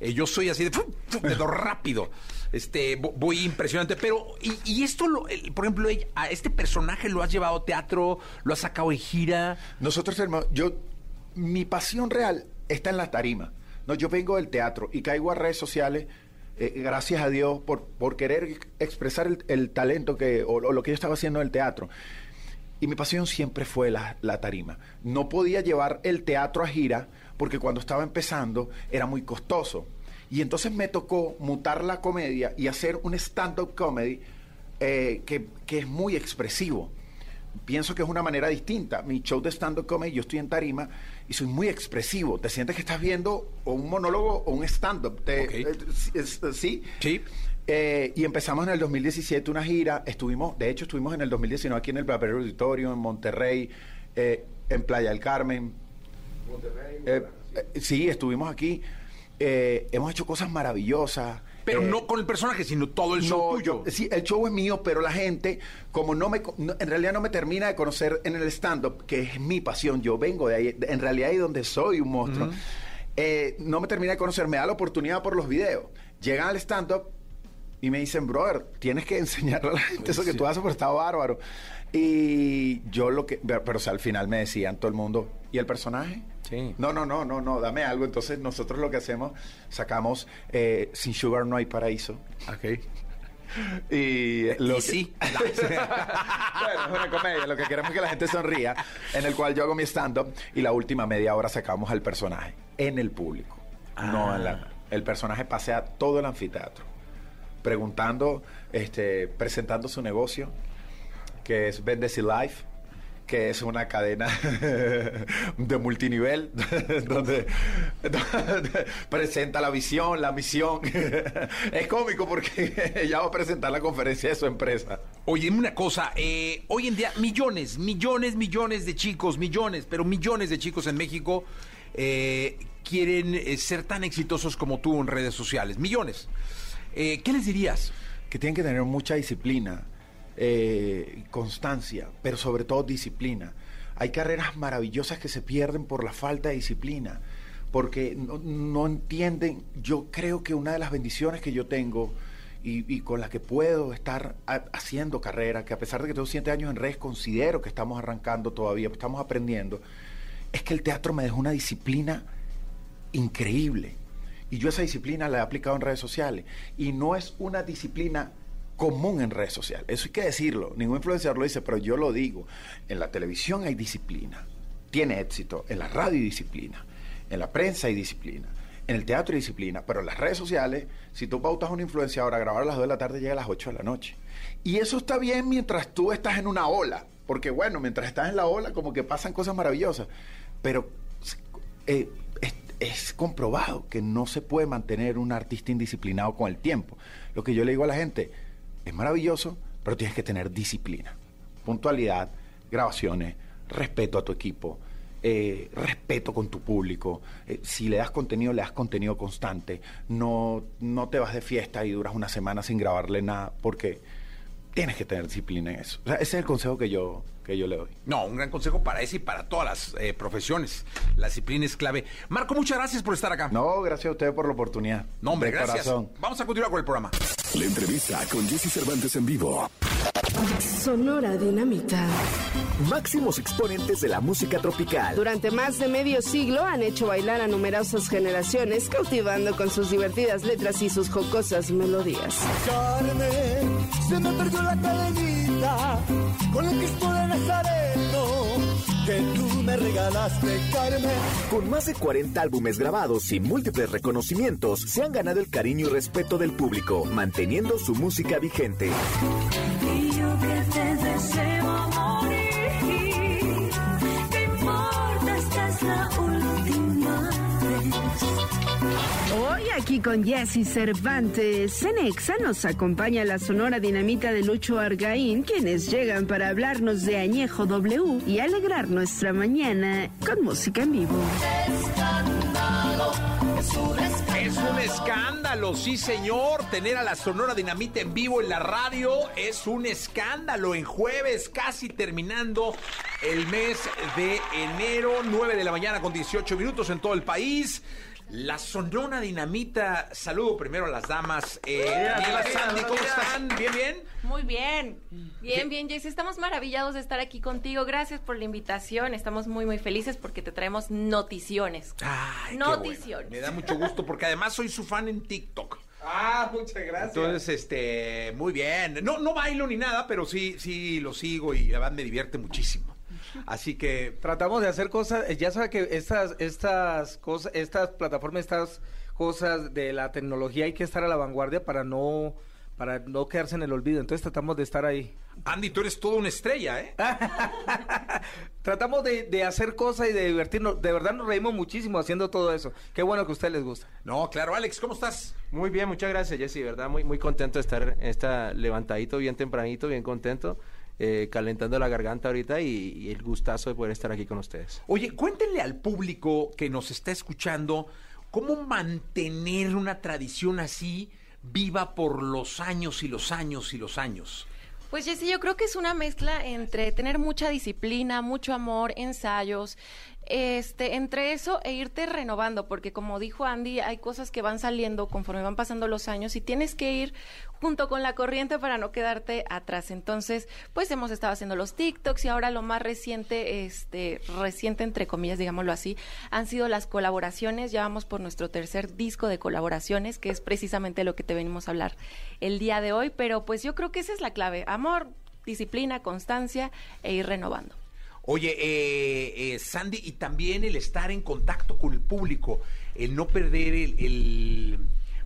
Eh, yo soy así de, ¡fum! ¡fum! de lo rápido. Este, vo- voy impresionante. Pero, y, y esto, lo- el- por ejemplo, a este personaje lo has llevado a teatro, lo has sacado en gira. Nosotros, hermano, yo, mi pasión real está en la tarima. No, yo vengo del teatro y caigo a redes sociales, eh, gracias a Dios, por, por querer ex- expresar el, el talento que, o, o lo que yo estaba haciendo en el teatro. Y mi pasión siempre fue la, la tarima. No podía llevar el teatro a gira porque cuando estaba empezando era muy costoso. Y entonces me tocó mutar la comedia y hacer un stand-up comedy eh, que, que es muy expresivo. Pienso que es una manera distinta. Mi show de stand-up comedy, yo estoy en tarima y soy muy expresivo. Te sientes que estás viendo o un monólogo o un stand-up. Eh, ¿Sí? Sí. Eh, y empezamos en el 2017 una gira. Estuvimos, de hecho, estuvimos en el 2019 aquí en el Papel Auditorio, en Monterrey, eh, en Playa del Carmen. Eh, eh, sí, estuvimos aquí. Eh, hemos hecho cosas maravillosas. Pero Eh, no con el personaje, sino todo el show no, tuyo. yo- sí, el show es mío, pero la gente, como no me, no- en realidad no me termina de conocer en el stand-up, que es mi pasión, yo vengo de ahí, de- en realidad ahí donde soy un monstruo, eh, no me termina de conocer, me da la oportunidad por los videos. Llegan al stand-up y me dicen, brother, tienes que enseñarle a la gente eso que tú haces, porque está bárbaro. Y yo lo que, pero, pero, o sea, al final me decían todo el mundo, ¿y el personaje? Sí. No, no, no, no, no, dame algo. Entonces nosotros lo que hacemos, sacamos eh, Sin Sugar No Hay Paraíso. Ok. Y lo Y que- sí. bueno, es una comedia, lo que queremos es que la gente sonría, en el cual yo hago mi stand-up y la última media hora sacamos al personaje en el público. No en la, el personaje pasea todo el anfiteatro, preguntando, este, presentando su negocio, que es Bendeci Life que es una cadena de multinivel donde, presenta la visión, la misión. es cómico porque ella va a presentar la conferencia de su empresa. Oye, una cosa, eh, hoy en día millones, millones, millones de chicos, millones, pero millones de chicos en México eh, quieren eh, ser tan exitosos como tú en redes sociales. Millones. Eh, ¿Qué les dirías? Que tienen que tener mucha disciplina, eh, constancia, pero sobre todo disciplina. Hay carreras maravillosas que se pierden por la falta de disciplina, porque no, entienden. Yo creo que una de las bendiciones que yo tengo y, con la que puedo estar ha- haciendo carrera, que a pesar de que tengo siete años en redes, considero que estamos arrancando todavía, estamos aprendiendo, es que el teatro me dejó una disciplina increíble. Y yo esa disciplina la he aplicado en redes sociales. Y no es una disciplina común en redes sociales. Eso hay que decirlo. Ningún influenciador lo dice, pero yo lo digo. En la televisión hay disciplina. Tiene éxito. En la radio hay disciplina. En la prensa hay disciplina. En el teatro hay disciplina. Pero en las redes sociales, si tú pautas a un influenciador a grabar a las 2 de la tarde, llega a las 8 de la noche. Y eso está bien mientras tú estás en una ola. Porque bueno, mientras estás en la ola, como que pasan cosas maravillosas. Pero eh, es, comprobado que no se puede mantener un artista indisciplinado con el tiempo. Lo que yo le digo a la gente, es maravilloso, pero tienes que tener disciplina, puntualidad, grabaciones, respeto a tu equipo, eh, respeto con tu público. Eh, si le das contenido, le das contenido constante. No, no te vas de fiesta y duras una semana sin grabarle nada, porque tienes que tener disciplina en eso. O sea, ese es el consejo que yo, que yo le doy. No, un gran consejo para ese y para todas las eh, profesiones. La disciplina es clave. Marco, muchas gracias por estar acá. No, gracias a ustedes por la oportunidad. No, hombre, De gracias. corazón. Vamos a continuar con el programa. La entrevista con Jesse Cervantes en vivo. Sonora Dinamita. Máximos exponentes de la música tropical. Durante más de medio siglo han hecho bailar a numerosas generaciones, cautivando con sus divertidas letras y sus jocosas melodías. Carmen, se me perdió la cadenita con el Cristo de Nazareno que tú me regalaste, Carmen. Con más de 40 álbumes grabados y múltiples reconocimientos, se han ganado el cariño y respeto del público, manteniendo su música vigente. Aquí con Jesse Cervantes, en Exa nos acompaña la sonora dinamita de Lucho Argaín, quienes llegan para hablarnos de Añejo W y alegrar nuestra mañana con música en vivo. Es un escándalo, sí señor. Tener a la Sonora Dinamita en vivo en la radio es un escándalo. En jueves, casi terminando el mes de enero, 9 de la mañana con 18 minutos en todo el país. La Sonora Dinamita, saludo primero a las damas. Eh, Daniela, Sandy, ¿cómo están? ¿Bien, bien? Muy bien, bien, bien, Jessy. Estamos maravillados de estar aquí contigo. Gracias por la invitación. Estamos muy, muy felices porque te traemos noticiones. Ay, qué Noticiones. bueno. Me da mucho gusto porque además soy su fan en TikTok. Ah, muchas gracias. Entonces, este, muy bien. No, no bailo ni nada, pero sí, sí lo sigo y la verdad me divierte muchísimo. Así que Tratamos de hacer cosas, eh, ya sabe que estas, estas cosas, estas plataformas, estas cosas de la tecnología hay que estar a la vanguardia para no, para no quedarse en el olvido. Entonces tratamos de estar ahí. Andy, tú eres toda una estrella, ¿eh? Tratamos de, de hacer cosas y de divertirnos. De verdad nos reímos muchísimo haciendo todo eso. Qué bueno que a ustedes les gusta. No, claro, Alex, ¿cómo estás? Muy bien, muchas gracias, Jessy, ¿verdad? Muy, muy contento de estar esta levantadito, bien tempranito, bien contento, eh, calentando la garganta ahorita y, y el gustazo de poder estar aquí con ustedes. Oye, cuéntenle al público que nos está escuchando cómo mantener una tradición así viva por los años y los años y los años. Pues Jessy, yo creo que es una mezcla entre tener mucha disciplina, mucho amor, ensayos, este, entre eso e irte renovando, porque como dijo Andy, hay cosas que van saliendo conforme van pasando los años y tienes que ir junto con la corriente para no quedarte atrás. Entonces, pues hemos estado haciendo los TikToks y ahora lo más reciente, este, reciente entre comillas, digámoslo así, han sido las colaboraciones. Ya vamos por nuestro tercer disco de colaboraciones, que es precisamente lo que te venimos a hablar el día de hoy, pero pues yo creo que esa es la clave, amor, disciplina, constancia e ir renovando. Oye, eh, eh, Sandy, y también el estar en contacto con el público, el no perder el,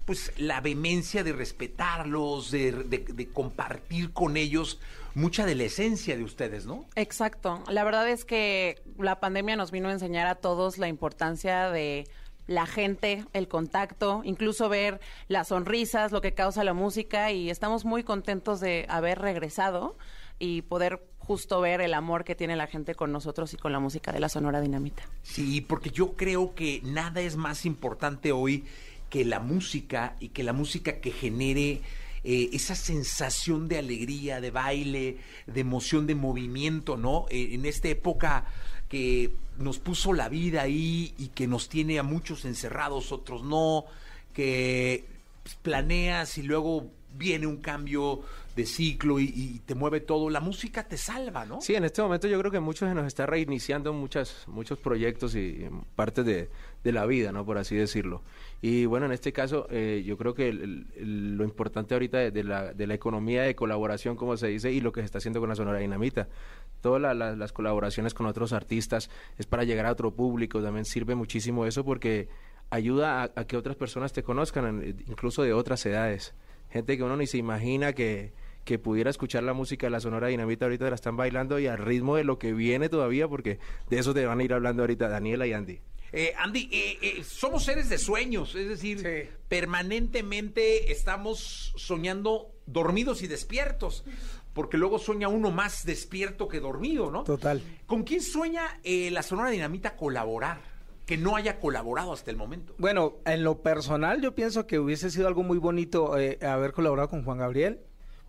pues la vehemencia de respetarlos, de- de compartir con ellos mucha de la esencia de ustedes, ¿no? Exacto. La verdad es que la pandemia nos vino a enseñar a todos la importancia de la gente, el contacto, incluso ver las sonrisas, lo que causa la música y estamos muy contentos de haber regresado y poder justo ver el amor que tiene la gente con nosotros y con la música de la Sonora Dinamita. Sí, porque yo creo que nada es más importante hoy que la música y que la música que genere eh, esa sensación de alegría, de baile, de emoción, de movimiento, ¿no? Eh, en esta época que nos puso la vida ahí y que nos tiene a muchos encerrados, otros no, que pues, planeas y luego viene un cambio de ciclo y, te mueve todo, la música te salva, ¿no? Sí, en este momento yo creo que muchos se nos está reiniciando muchas, muchos proyectos y partes de, de la vida, ¿no? Por así decirlo. Y bueno, en este caso, eh, yo creo que lo importante ahorita de, la, de la economía de colaboración, como se dice, y lo que se está haciendo con la Sonora Dinamita. Todas la- la- las colaboraciones con otros artistas es para llegar a otro público, también sirve muchísimo eso porque ayuda a, que otras personas te conozcan, incluso de otras edades. Gente que uno ni se imagina que, que pudiera escuchar la música de la Sonora Dinamita ahorita la están bailando y al ritmo de lo que viene todavía, porque de eso te van a ir hablando ahorita Daniela y Andy. Eh, Andy, eh, eh, somos seres de sueños, es decir, permanentemente estamos soñando dormidos y despiertos, porque luego sueña uno más despierto que dormido, ¿no? Total. ¿Con quién sueña eh, la Sonora Dinamita colaborar? Que no haya colaborado hasta el momento. Bueno, en lo personal yo pienso que hubiese sido algo muy bonito eh, haber colaborado con Juan Gabriel.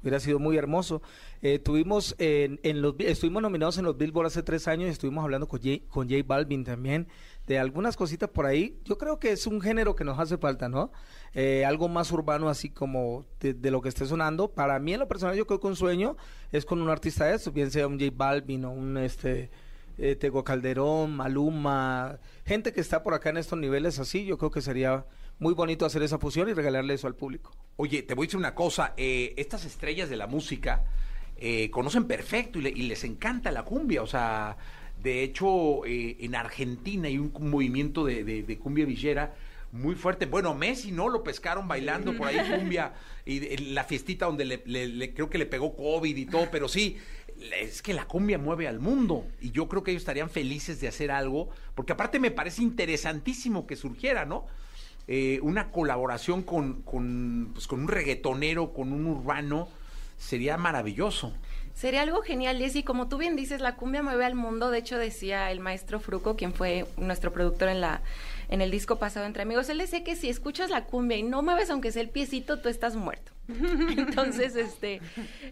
Hubiera sido muy hermoso. Eh, tuvimos en, en los, estuvimos nominados en los Billboard hace tres años y estuvimos hablando con J, con J Balvin también de algunas cositas por ahí. Yo creo que es un género que nos hace falta, ¿no? Eh, algo más urbano así como de, lo que esté sonando. Para mí en lo personal yo creo que un sueño es con un artista de estos, bien sea un J Balvin o un este eh, Tego Calderón, Maluma, gente que está por acá en estos niveles así, yo creo que sería muy bonito hacer esa fusión y regalarle eso al público. Oye, te voy a decir una cosa, eh, estas estrellas de la música eh, conocen perfecto y, le- les encanta la cumbia, o sea, de hecho eh, en Argentina hay un movimiento de, de- de cumbia villera muy fuerte. Bueno, Messi no lo pescaron bailando por ahí cumbia y la fiestita donde le, le- le- creo que le pegó COVID y todo, pero sí, es que la cumbia mueve al mundo y yo creo que ellos estarían felices de hacer algo, porque aparte me parece interesantísimo que surgiera, ¿no? Eh, una colaboración con, con, pues, con un reggaetonero, con un urbano, sería maravilloso. Sería algo genial, Jessy. Como tú bien dices, la cumbia mueve al mundo. De hecho, decía el maestro Fruco, quien fue nuestro productor en la en el disco pasado Entre Amigos, él decía que si escuchas la cumbia y no mueves aunque sea el piecito, tú estás muerto. Entonces, este,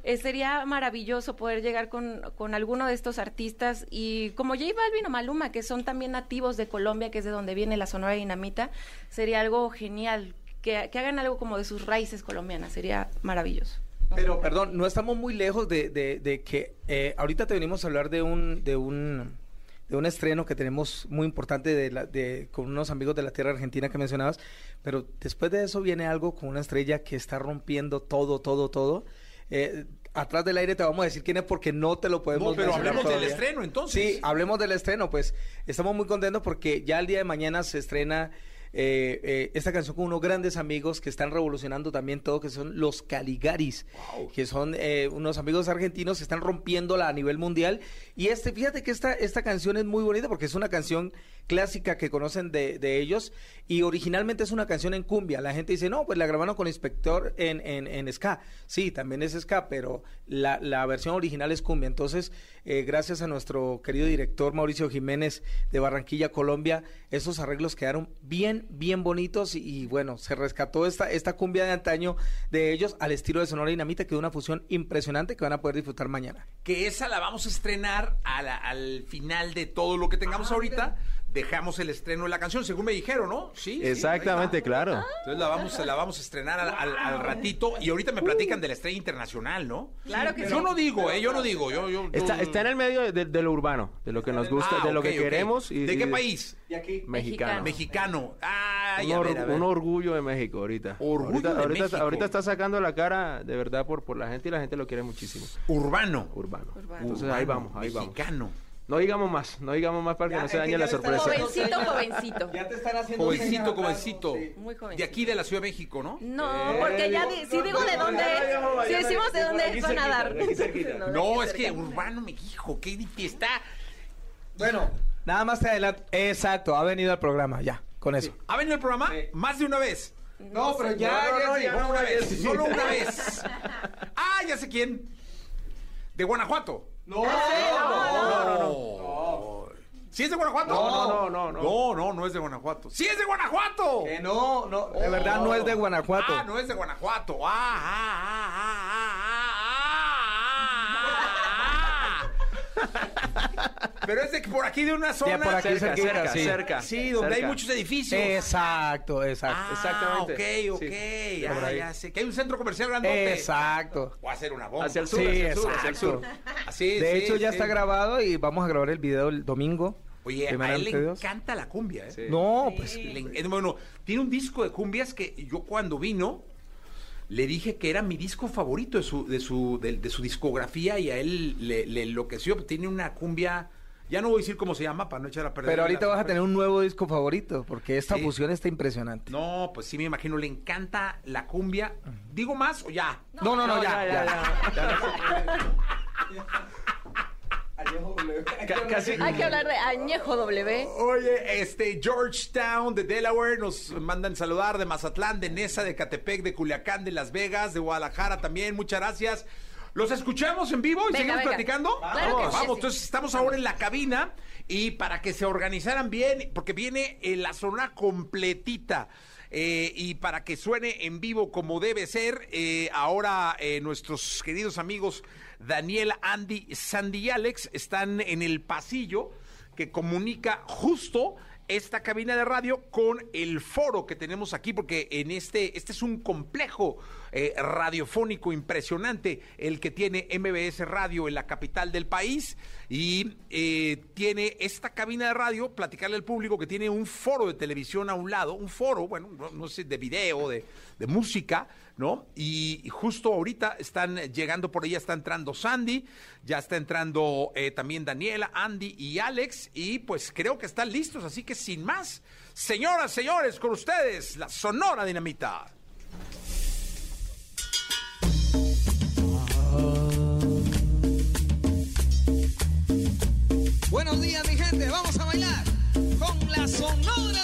eh, sería maravilloso poder llegar con, con alguno de estos artistas y como J Balvin o Maluma, que son también nativos de Colombia, que es de donde viene la Sonora Dinamita, sería algo genial. Que, que hagan algo como de sus raíces colombianas, sería maravilloso. Pero, perdón, no estamos muy lejos de, de- de que eh, ahorita te venimos a hablar de un, de un de un estreno que tenemos muy importante de la- de, con unos amigos de la tierra argentina que mencionabas, pero después de eso viene algo con una estrella que está rompiendo todo, todo, todo. Eh, atrás del aire te vamos a decir quién es porque no te lo podemos No, pero hablemos del estreno, entonces. Sí, hablemos del estreno, pues estamos muy contentos porque ya el día de mañana se estrena eh, eh, esta canción con unos grandes amigos que están revolucionando también todo, que son los Caligaris, que son eh, unos amigos argentinos que están rompiéndola a nivel mundial. Y este, fíjate que esta, esta canción es muy bonita porque es una canción clásica que conocen de, de ellos y originalmente es una canción en cumbia. La gente dice, no, pues la grabaron con Inspector en, en, en ska. Sí, también es ska, pero la, la versión original es cumbia. Entonces, eh, gracias a nuestro querido director Mauricio Jiménez de Barranquilla, Colombia, esos arreglos quedaron bien, bien bonitos y, y bueno, se rescató esta, esta cumbia de antaño de ellos al estilo de Sonora Dinamita, que es una fusión impresionante que van a poder disfrutar mañana. Que esa la vamos a estrenar a la- al final de todo lo que tengamos ahorita. Dejamos el estreno de la canción, según me dijeron, ¿no? Sí. Exactamente, claro. Entonces la vamos, la vamos a estrenar al, al- al ratito y ahorita me platican de la estrella internacional, ¿no? Claro que Yo sí. no digo, ¿eh? Yo no digo. Yo, yo, Está, yo- está en el medio de, de lo urbano, de lo que nos gusta, Ah, de lo ok, que queremos. Y, ¿De qué país? De aquí. Mexicano. Mexicano. Ay, un, a or- ver, a ver. un orgullo de México ahorita. Orgullo ahorita, de ahorita, México. ahorita está sacando la cara de verdad por, por la gente y la gente lo quiere muchísimo. Urbano. Urbano. Urbano. Entonces ahí vamos, ahí vamos. Mexicano. No digamos más, no digamos más para que Ya, no se dañe la me sorpresa. Jovencito, jovencito. Ya te están haciendo Jovencito, jovencito. Muy De jovencito. aquí de la Ciudad de México, ¿no? No, porque ya di- si digo de dónde es, si decimos de dónde es, van a dar. No, No, de es que. Urbano México, qué difícil está. Bueno, nada más te adelanto. Exacto, ha venido al programa, ya, con eso. ¿Ha venido el programa? Más de una vez. No, pero ya, ya, una vez. Solo una vez. Ah, ya sé quién. De Guanajuato. No, no, no, no. ¿Sí es de Guanajuato? No, no, no, no. No, no, no es de Guanajuato. ¡Sí es de Guanajuato! Que no, no. De verdad no es de Guanajuato. No es de Guanajuato. Ah, ah, ah, ah, ah, Pero es de por aquí de una zona por aquí cerca, cerca, sí. donde hay muchos edificios. Exacto, exacto. Exactamente. Ok, ok. ya sé. Que hay un centro comercial grande. Exacto. O hacer una bomba. Hacia el sur, hacia el sur. De sí, hecho, ya sí. está grabado y vamos a grabar el video el domingo. Oye, a él le Dios. encanta la cumbia, ¿eh? No, pues Le eh, bueno, tiene un disco de cumbias que yo cuando vino le dije que era mi disco favorito de su, de su, de, de su discografía y a él le, le enloqueció. Tiene una cumbia, ya no voy a decir cómo se llama para no echar a perder. Pero ahorita la- vas a tener un nuevo disco favorito, porque esta Sí. fusión está impresionante. No, pues sí me imagino, le encanta la cumbia. ¿Digo más o ya? No, no, no, ya, ya. Ca- casi- Hay que hablar de Añejo W. Oye, este Georgetown de Delaware nos mandan saludar de Mazatlán, de Nesa, de Catepec, de Culiacán, de Las Vegas, de Guadalajara también. Muchas gracias. ¿Los escuchamos en vivo y Venga, seguimos venga. platicando? Claro vamos, sí, vamos. sí. Entonces estamos ahora en la cabina y para que se organizaran bien, porque viene eh, la zona completita. eh, y para que suene en vivo como debe ser, eh, ahora eh, nuestros queridos amigos Daniel, Andy, Sandy y Alex están en el pasillo que comunica justo esta cabina de radio con el foro que tenemos aquí, porque en este, este es un complejo eh, radiofónico impresionante, el que tiene MBS Radio en la capital del país, y eh, tiene esta cabina de radio, platicarle al público que tiene un foro de televisión a un lado, un foro, bueno, no, no sé, de video, de, de música, ¿no? Y, justo ahorita están llegando por ahí, está entrando Sandy, ya está entrando eh, también Daniela, Andy y Alex, y pues creo que están listos, así que sin más, señoras, señores, con ustedes, la Sonora Dinamita. Buenos días, mi gente. Vamos a bailar con la Sonora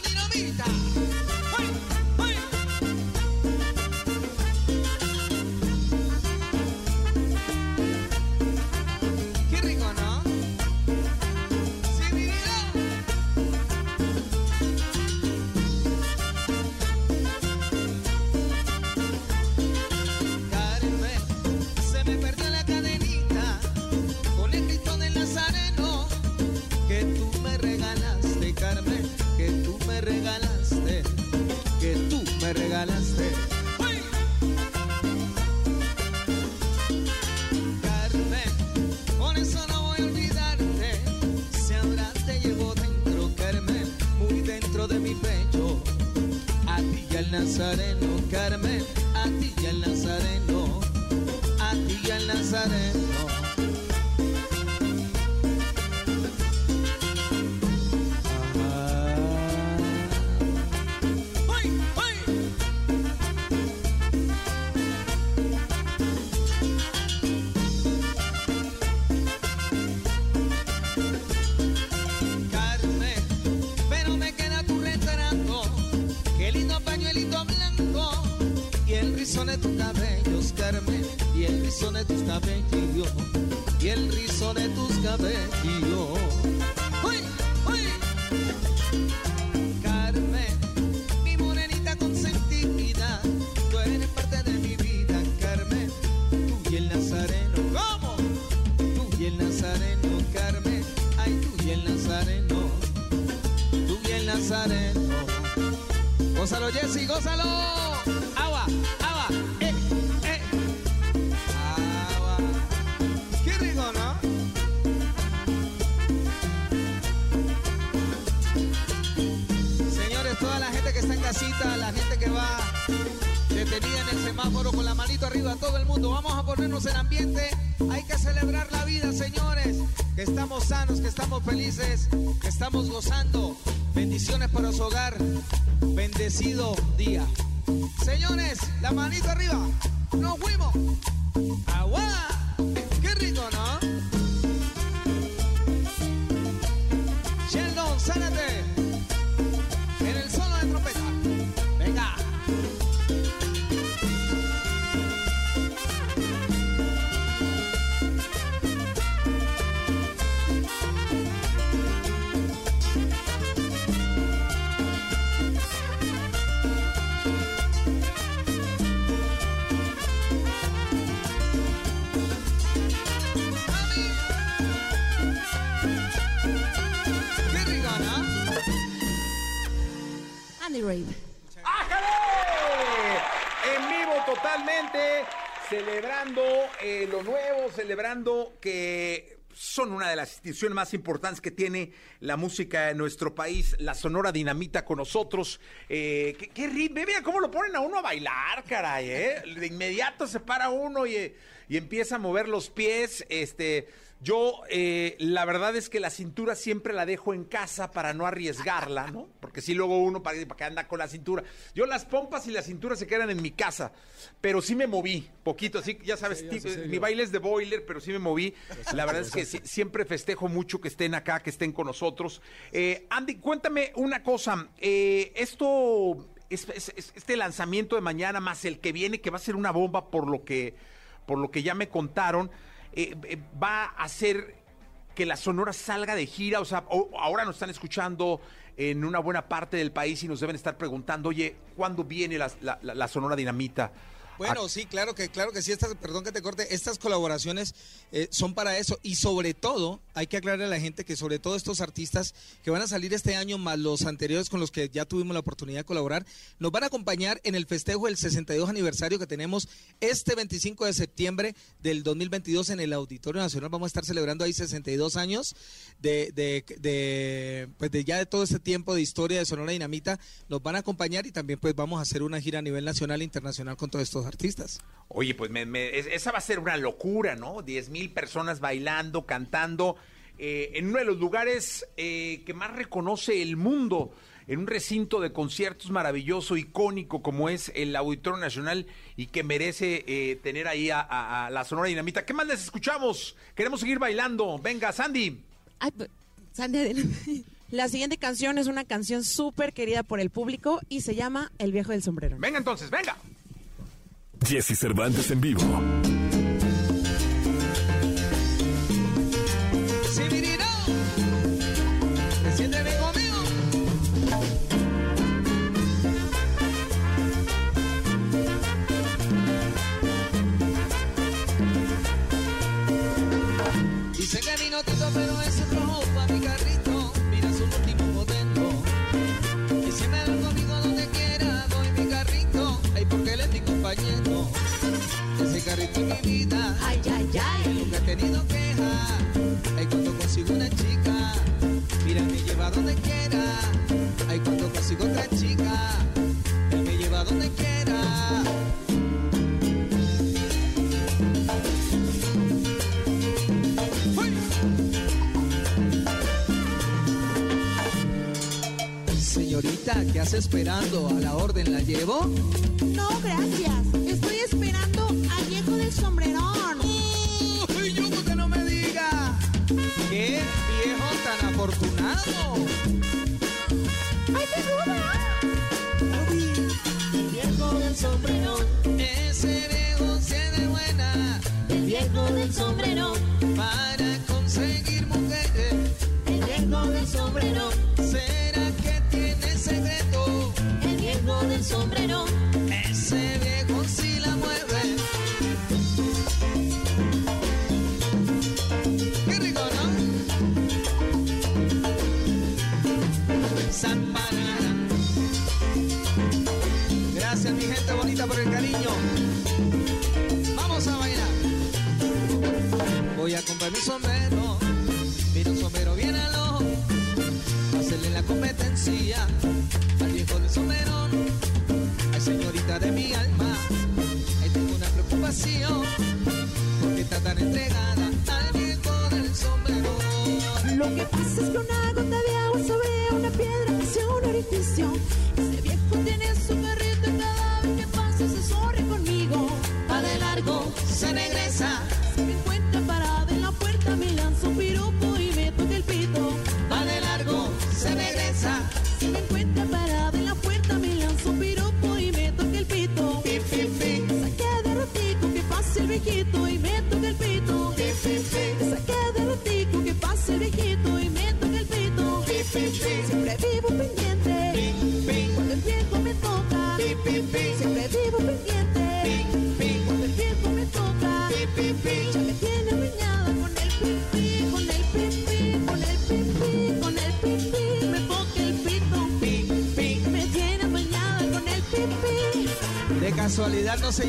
estamos gozando. Bendiciones para su hogar. Bendecido día. Señores, la manito arriba. Nos fuimos. Agua. Qué rico, son una de las instituciones más importantes que tiene la música en nuestro país, la Sonora Dinamita con nosotros. Eh, ¿qué, qué ritmo? Mira cómo lo ponen a uno a bailar, caray, ¿eh? De inmediato se para uno y, y empieza a mover los pies, este... Yo, eh, la verdad es que la cintura siempre la dejo en casa para no arriesgarla, ¿no? Porque si luego uno para, para que anda con la cintura. Yo las pompas y la cintura se quedan en mi casa, pero sí me moví poquito, así ya sabes, Sí, mi baile es de boiler, pero sí me moví. La verdad es que siempre festejo mucho que estén acá, que estén con nosotros. Eh, Andy, cuéntame una cosa. eh, esto, es- es- es- este lanzamiento de mañana más el que viene, que va a ser una bomba por lo que, por lo que ya me contaron, eh, eh, va a hacer que la Sonora salga de gira, o sea, o- ahora nos están escuchando en una buena parte del país y nos deben estar preguntando, oye, ¿cuándo viene la, la- Sonora Dinamita? Bueno, sí, claro que, claro que sí. Estas, perdón que te corte. Estas colaboraciones eh, son para eso y sobre todo hay que aclararle a la gente que sobre todo estos artistas que van a salir este año más los anteriores con los que ya tuvimos la oportunidad de colaborar nos van a acompañar en el festejo del 62 aniversario que tenemos este 25 de septiembre del 2022 en el Auditorio Nacional. Vamos a estar celebrando ahí 62 años de, de, de, pues de ya de todo este tiempo de historia de Sonora Dinamita. Nos van a acompañar y también pues vamos a hacer una gira a nivel nacional e internacional con todos estos artistas. Oye, pues me- me- es- esa va a ser una locura, ¿no? 10 mil personas bailando, cantando, eh, en uno de los lugares eh, que más reconoce el mundo, en un recinto de conciertos maravilloso, icónico como es el Auditorio Nacional y que merece eh, tener ahí a, a- a la Sonora Dinamita. ¿Qué más les escuchamos? Queremos seguir bailando. Venga, Sandy. Ay, pues, Sandy, adelante. La siguiente canción es una canción súper querida por el público y se llama El viejo del sombrero. Venga entonces, venga. Jesse Cervantes en vivo. Mi. Ay, ay, ay. Nunca he tenido queja. Ay, cuando consigo una chica. Mira, me lleva donde quiera. Ay, cuando consigo otra chica. Él me lleva donde quiera. Señorita, ¿qué hace esperando? ¿A la orden la llevo? No, gracias. Sombrerón. Uy, yo que no me diga. ¡Qué viejo tan afortunado! ¡Ay, qué El viejo del sombrero. Ese viejo tiene buena. El viejo del sombrero. Para conseguir mujeres. El viejo del sombrero. ¿Será que tiene secreto? El viejo del sombrero.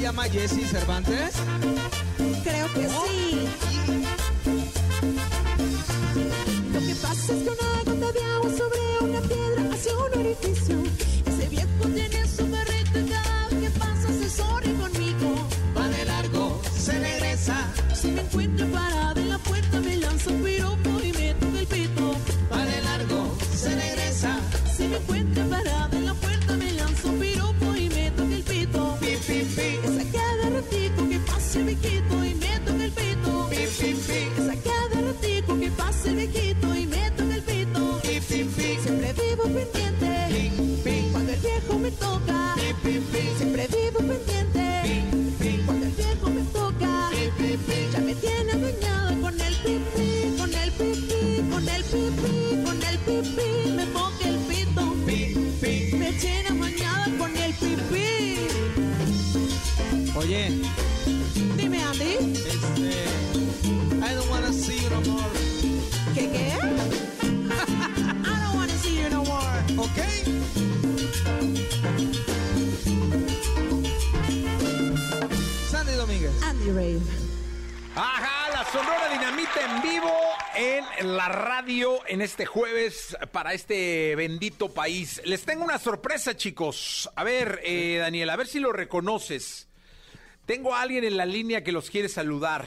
Llama Jesse Cervantes? Oye, Dime, Andy. este. I don't wanna see you no more. ¿Qué qué? I don't wanna see you no more. ¿Ok? Sandy Domínguez. Andy Ray. Ajá, la Sonora Dinamita en vivo en la radio en este jueves para este bendito país. Les tengo una sorpresa, chicos. A ver, eh, Daniel, a ver si lo reconoces. Tengo a alguien en la línea que los quiere saludar.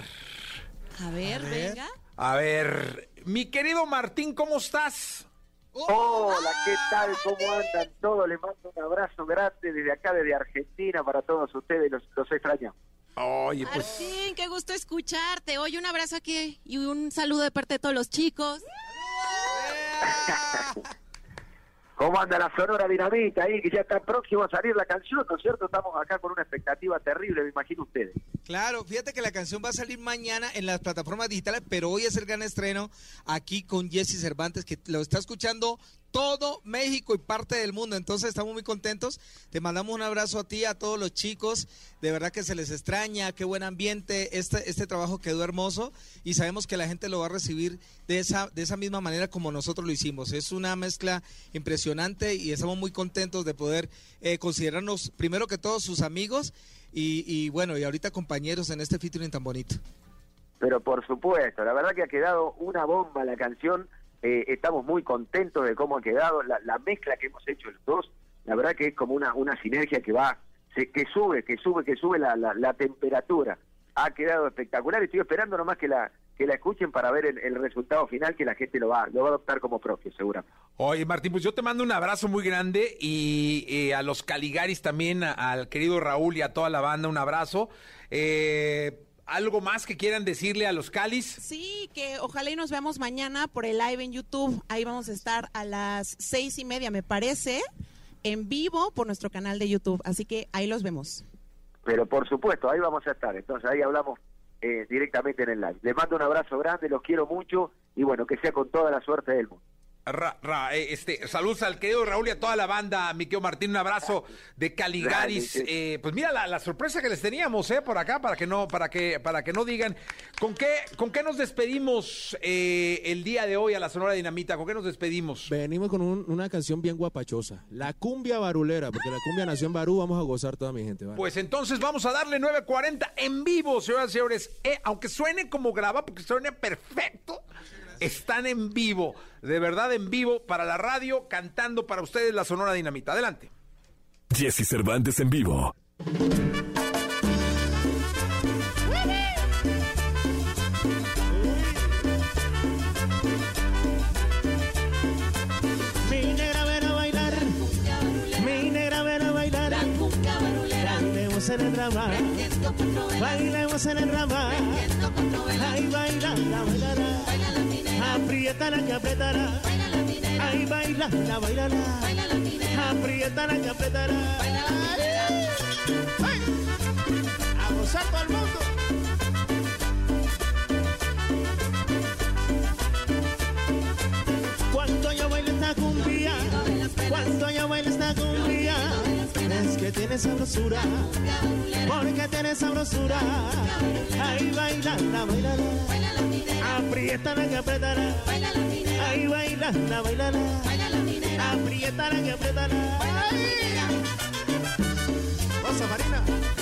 A ver, venga. A ver, mi querido Martín, ¿cómo estás? Hola, ¿qué tal? ¿Cómo andan todos? Les mando un abrazo grande desde acá, desde Argentina, para todos ustedes. Los, los extraño. Oye, pues Martín, qué gusto escucharte. Oye, un abrazo aquí y un saludo de parte de todos los chicos. ¿Cómo anda la Sonora Dinamita ahí? Que ya está próximo a salir la canción, ¿no es cierto? Estamos acá con una expectativa terrible, me imagino ustedes. Claro, fíjate que la canción va a salir mañana en las plataformas digitales, pero hoy es el gran estreno aquí con Jesse Cervantes, que lo está escuchando todo México y parte del mundo. Entonces estamos muy contentos. Te mandamos un abrazo a ti, a todos los chicos. De verdad que se les extraña, qué buen ambiente. Este, este trabajo quedó hermoso y sabemos que la gente lo va a recibir de esa, de esa misma manera como nosotros lo hicimos. Es una mezcla impresionante y estamos muy contentos de poder eh, considerarnos primero que todos sus amigos y, y bueno, y ahorita compañeros en este featuring tan bonito. Pero por supuesto, la verdad que ha quedado una bomba la canción. Eh, estamos muy contentos de cómo ha quedado la, la mezcla que hemos hecho los dos. La verdad que es como una, una sinergia que va, se- que sube, que sube, que sube la, la, la temperatura. Ha quedado espectacular. Estoy esperando nomás que la que la escuchen para ver el, el resultado final que la gente lo va, lo va a adoptar como propio, seguramente. Oye, Martín, pues yo te mando un abrazo muy grande y eh, a los Caligaris también, a- al querido Raúl y a toda la banda, un abrazo. Eh, ¿Algo más que quieran decirle a los Calis? Sí, que ojalá y nos veamos mañana por el live en YouTube. Ahí vamos a estar a las seis y media, me parece, en vivo por nuestro canal de YouTube. Así que ahí los vemos. Pero por supuesto, ahí vamos a estar. Entonces ahí hablamos eh, directamente en el live. Les mando un abrazo grande, los quiero mucho y bueno, que sea con toda la suerte del mundo. Ra- Ra- eh, este, saludos al querido Raúl y a toda la banda, mi querido Martín, un abrazo de Caligaris. Eh, pues mira la, la sorpresa que les teníamos, eh, por acá, para que no, para que, para que no digan, ¿con qué, con qué nos despedimos eh, el día de hoy a la Sonora Dinamita? ¿Con qué nos despedimos? Venimos con un- una canción bien guapachosa. La cumbia barulera, porque la cumbia nació en Barú. Vamos a gozar toda mi gente. ¿vale? Pues entonces vamos a darle 9.40 en vivo, señoras y señores. Eh, aunque suene como graba, porque suene perfecto, están en vivo, de verdad en vivo, para la radio, cantando para ustedes la Sonora Dinamita. Adelante. Jesse Cervantes en vivo. En el rama, bailemos en el rama, ay aprieta la que apretará, ay baila, la bailará, aprieta la que apretará, Ay, a gozar todo el mundo. Cuando yo bailo esta cumbia, cuando yo bailo esta cumbia, es que tiene sabrosura, porque tiene sabrosura. Ahí baila, la bailala, aprieta la que apretará. Ahí baila, la bailala, aprieta la que goza, Marina.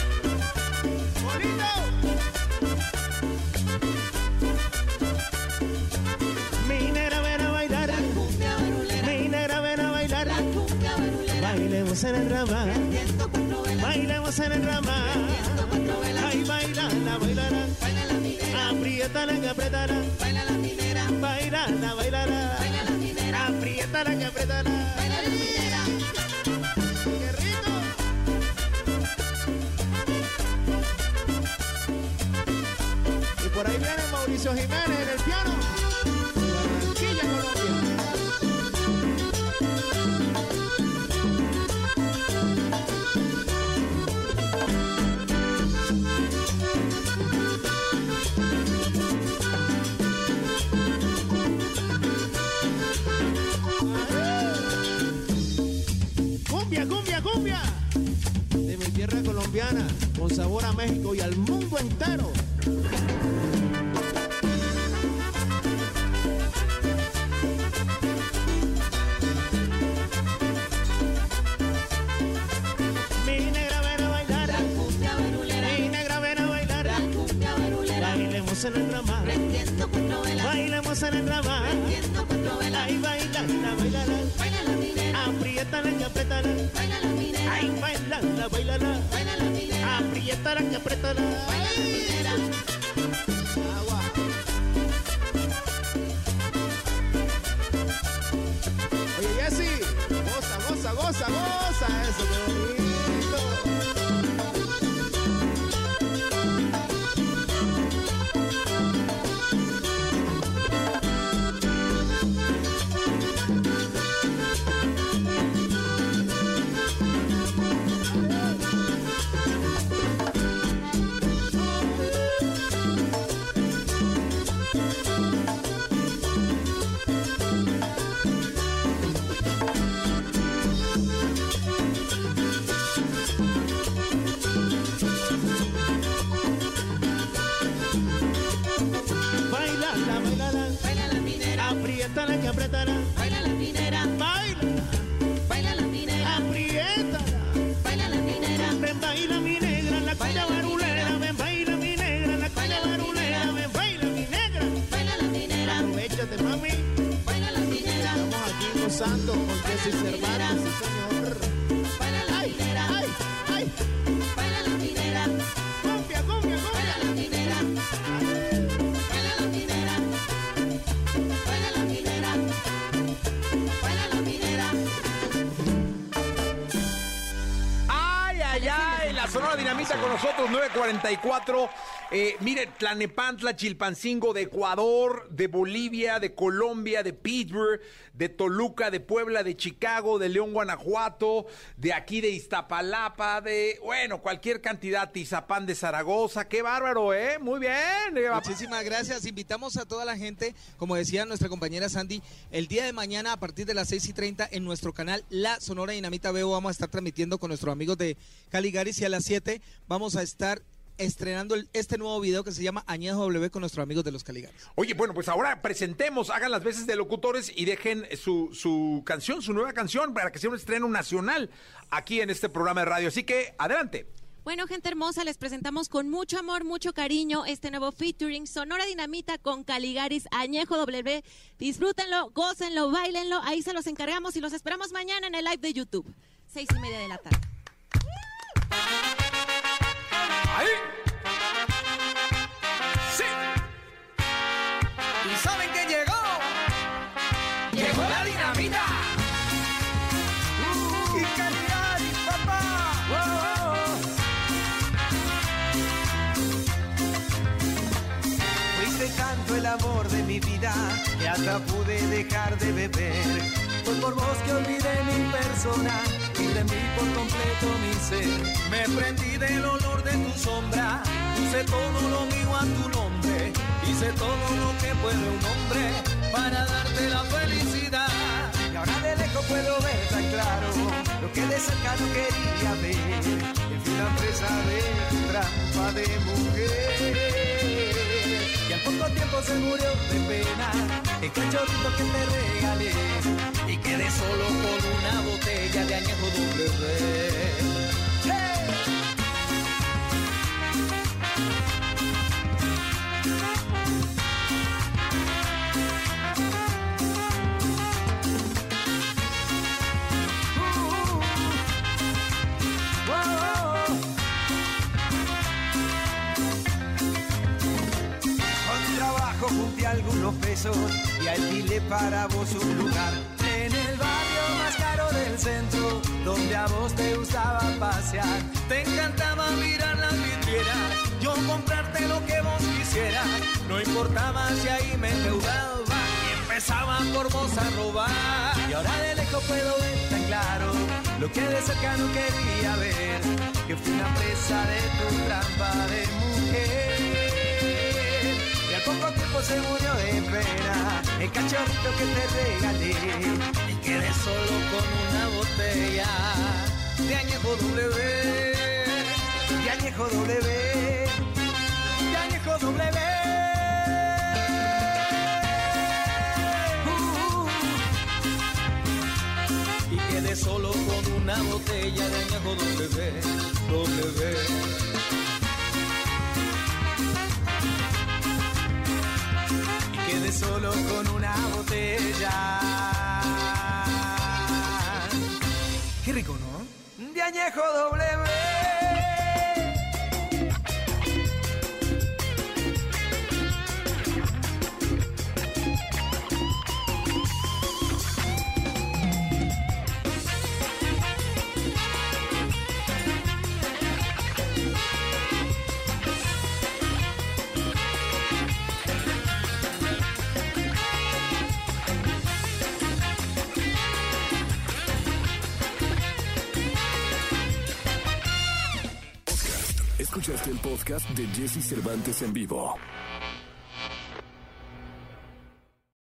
Bailemos en el ramal. Bailemos en el ramal. Ay, bailala, bailará. Apriétala que apretará. Bailala, bailará. Apriétala que apretará. Qué rico. Y por ahí viene Mauricio Jiménez con sabor a México y al mundo entero. Mi negra ven a bailar. Mi negra ven a bailar. Bailemos en el ramal. Apriétala que apriétala. Con nosotros, 944. Eh, mire, Tlanepantla, Chilpancingo de Ecuador, de Bolivia, de Colombia, de Pittsburgh, de Toluca, de Puebla, de Chicago, de León, Guanajuato, de aquí de Iztapalapa, de, bueno, cualquier cantidad, Tizapán de Zaragoza. Qué bárbaro, ¿eh? Muy bien. Muchísimas gracias. Invitamos a toda la gente, como decía nuestra compañera Sandy, el día de mañana a partir de las 6 y 30 en nuestro canal La Sonora Dinamita Veo vamos a estar transmitiendo con nuestros amigos de Caligaris y a las 7 vamos a estar estrenando el- este nuevo video que se llama Añejo W con nuestros amigos de los Caligaris. Oye, bueno, pues ahora presentemos, hagan las veces de locutores y dejen su, su canción, su nueva canción, para que sea un estreno nacional aquí en este programa de radio. Así que, adelante. Bueno, gente hermosa, les presentamos con mucho amor, mucho cariño este nuevo featuring Sonora Dinamita con Caligaris Añejo W. Disfrútenlo, gócenlo, bailenlo. Ahí se los encargamos y los esperamos mañana en el live de YouTube. Seis y media de la tarde. ¡Ahí! ¡Sí! ¿Y saben que llegó? Llegó la dinamita. y Caligaris, papá. Fuiste tanto el amor de mi vida que hasta pude dejar de beber. Fue por vos que olvidé mi persona y rendí por completo mi ser. Me prendí del olor de tu sombra, puse todo lo mío a tu nombre. Hice todo lo que puede un hombre para darte la felicidad. Y ahora de lejos puedo ver tan claro lo que de cerca no quería ver. Que fui la presa de trampa de mujer. Y al poco tiempo se murió de pena el cachorrito que te regalé. Y quedé solo con trabajo junté algunos pesos y alquilé para vos un lugar centro, donde a vos te gustaba pasear. Te encantaba mirar las vidrieras, yo comprarte lo que vos quisieras. No importaba si ahí me endeudaba y empezaba por vos a robar. Y ahora de lejos puedo ver tan claro lo que de cerca no quería ver, que fui una presa de tu trampa de mujer. Y al poco tiempo se murió de pena el cachorrito que te regalé quedé solo con una botella de añejo W, de añejo W, de añejo W. y quedé solo con una botella de añejo W, W. Y quedé solo con una botella. Qué rico, ¿no? De añejo W. podcast de Jesse Cervantes en vivo.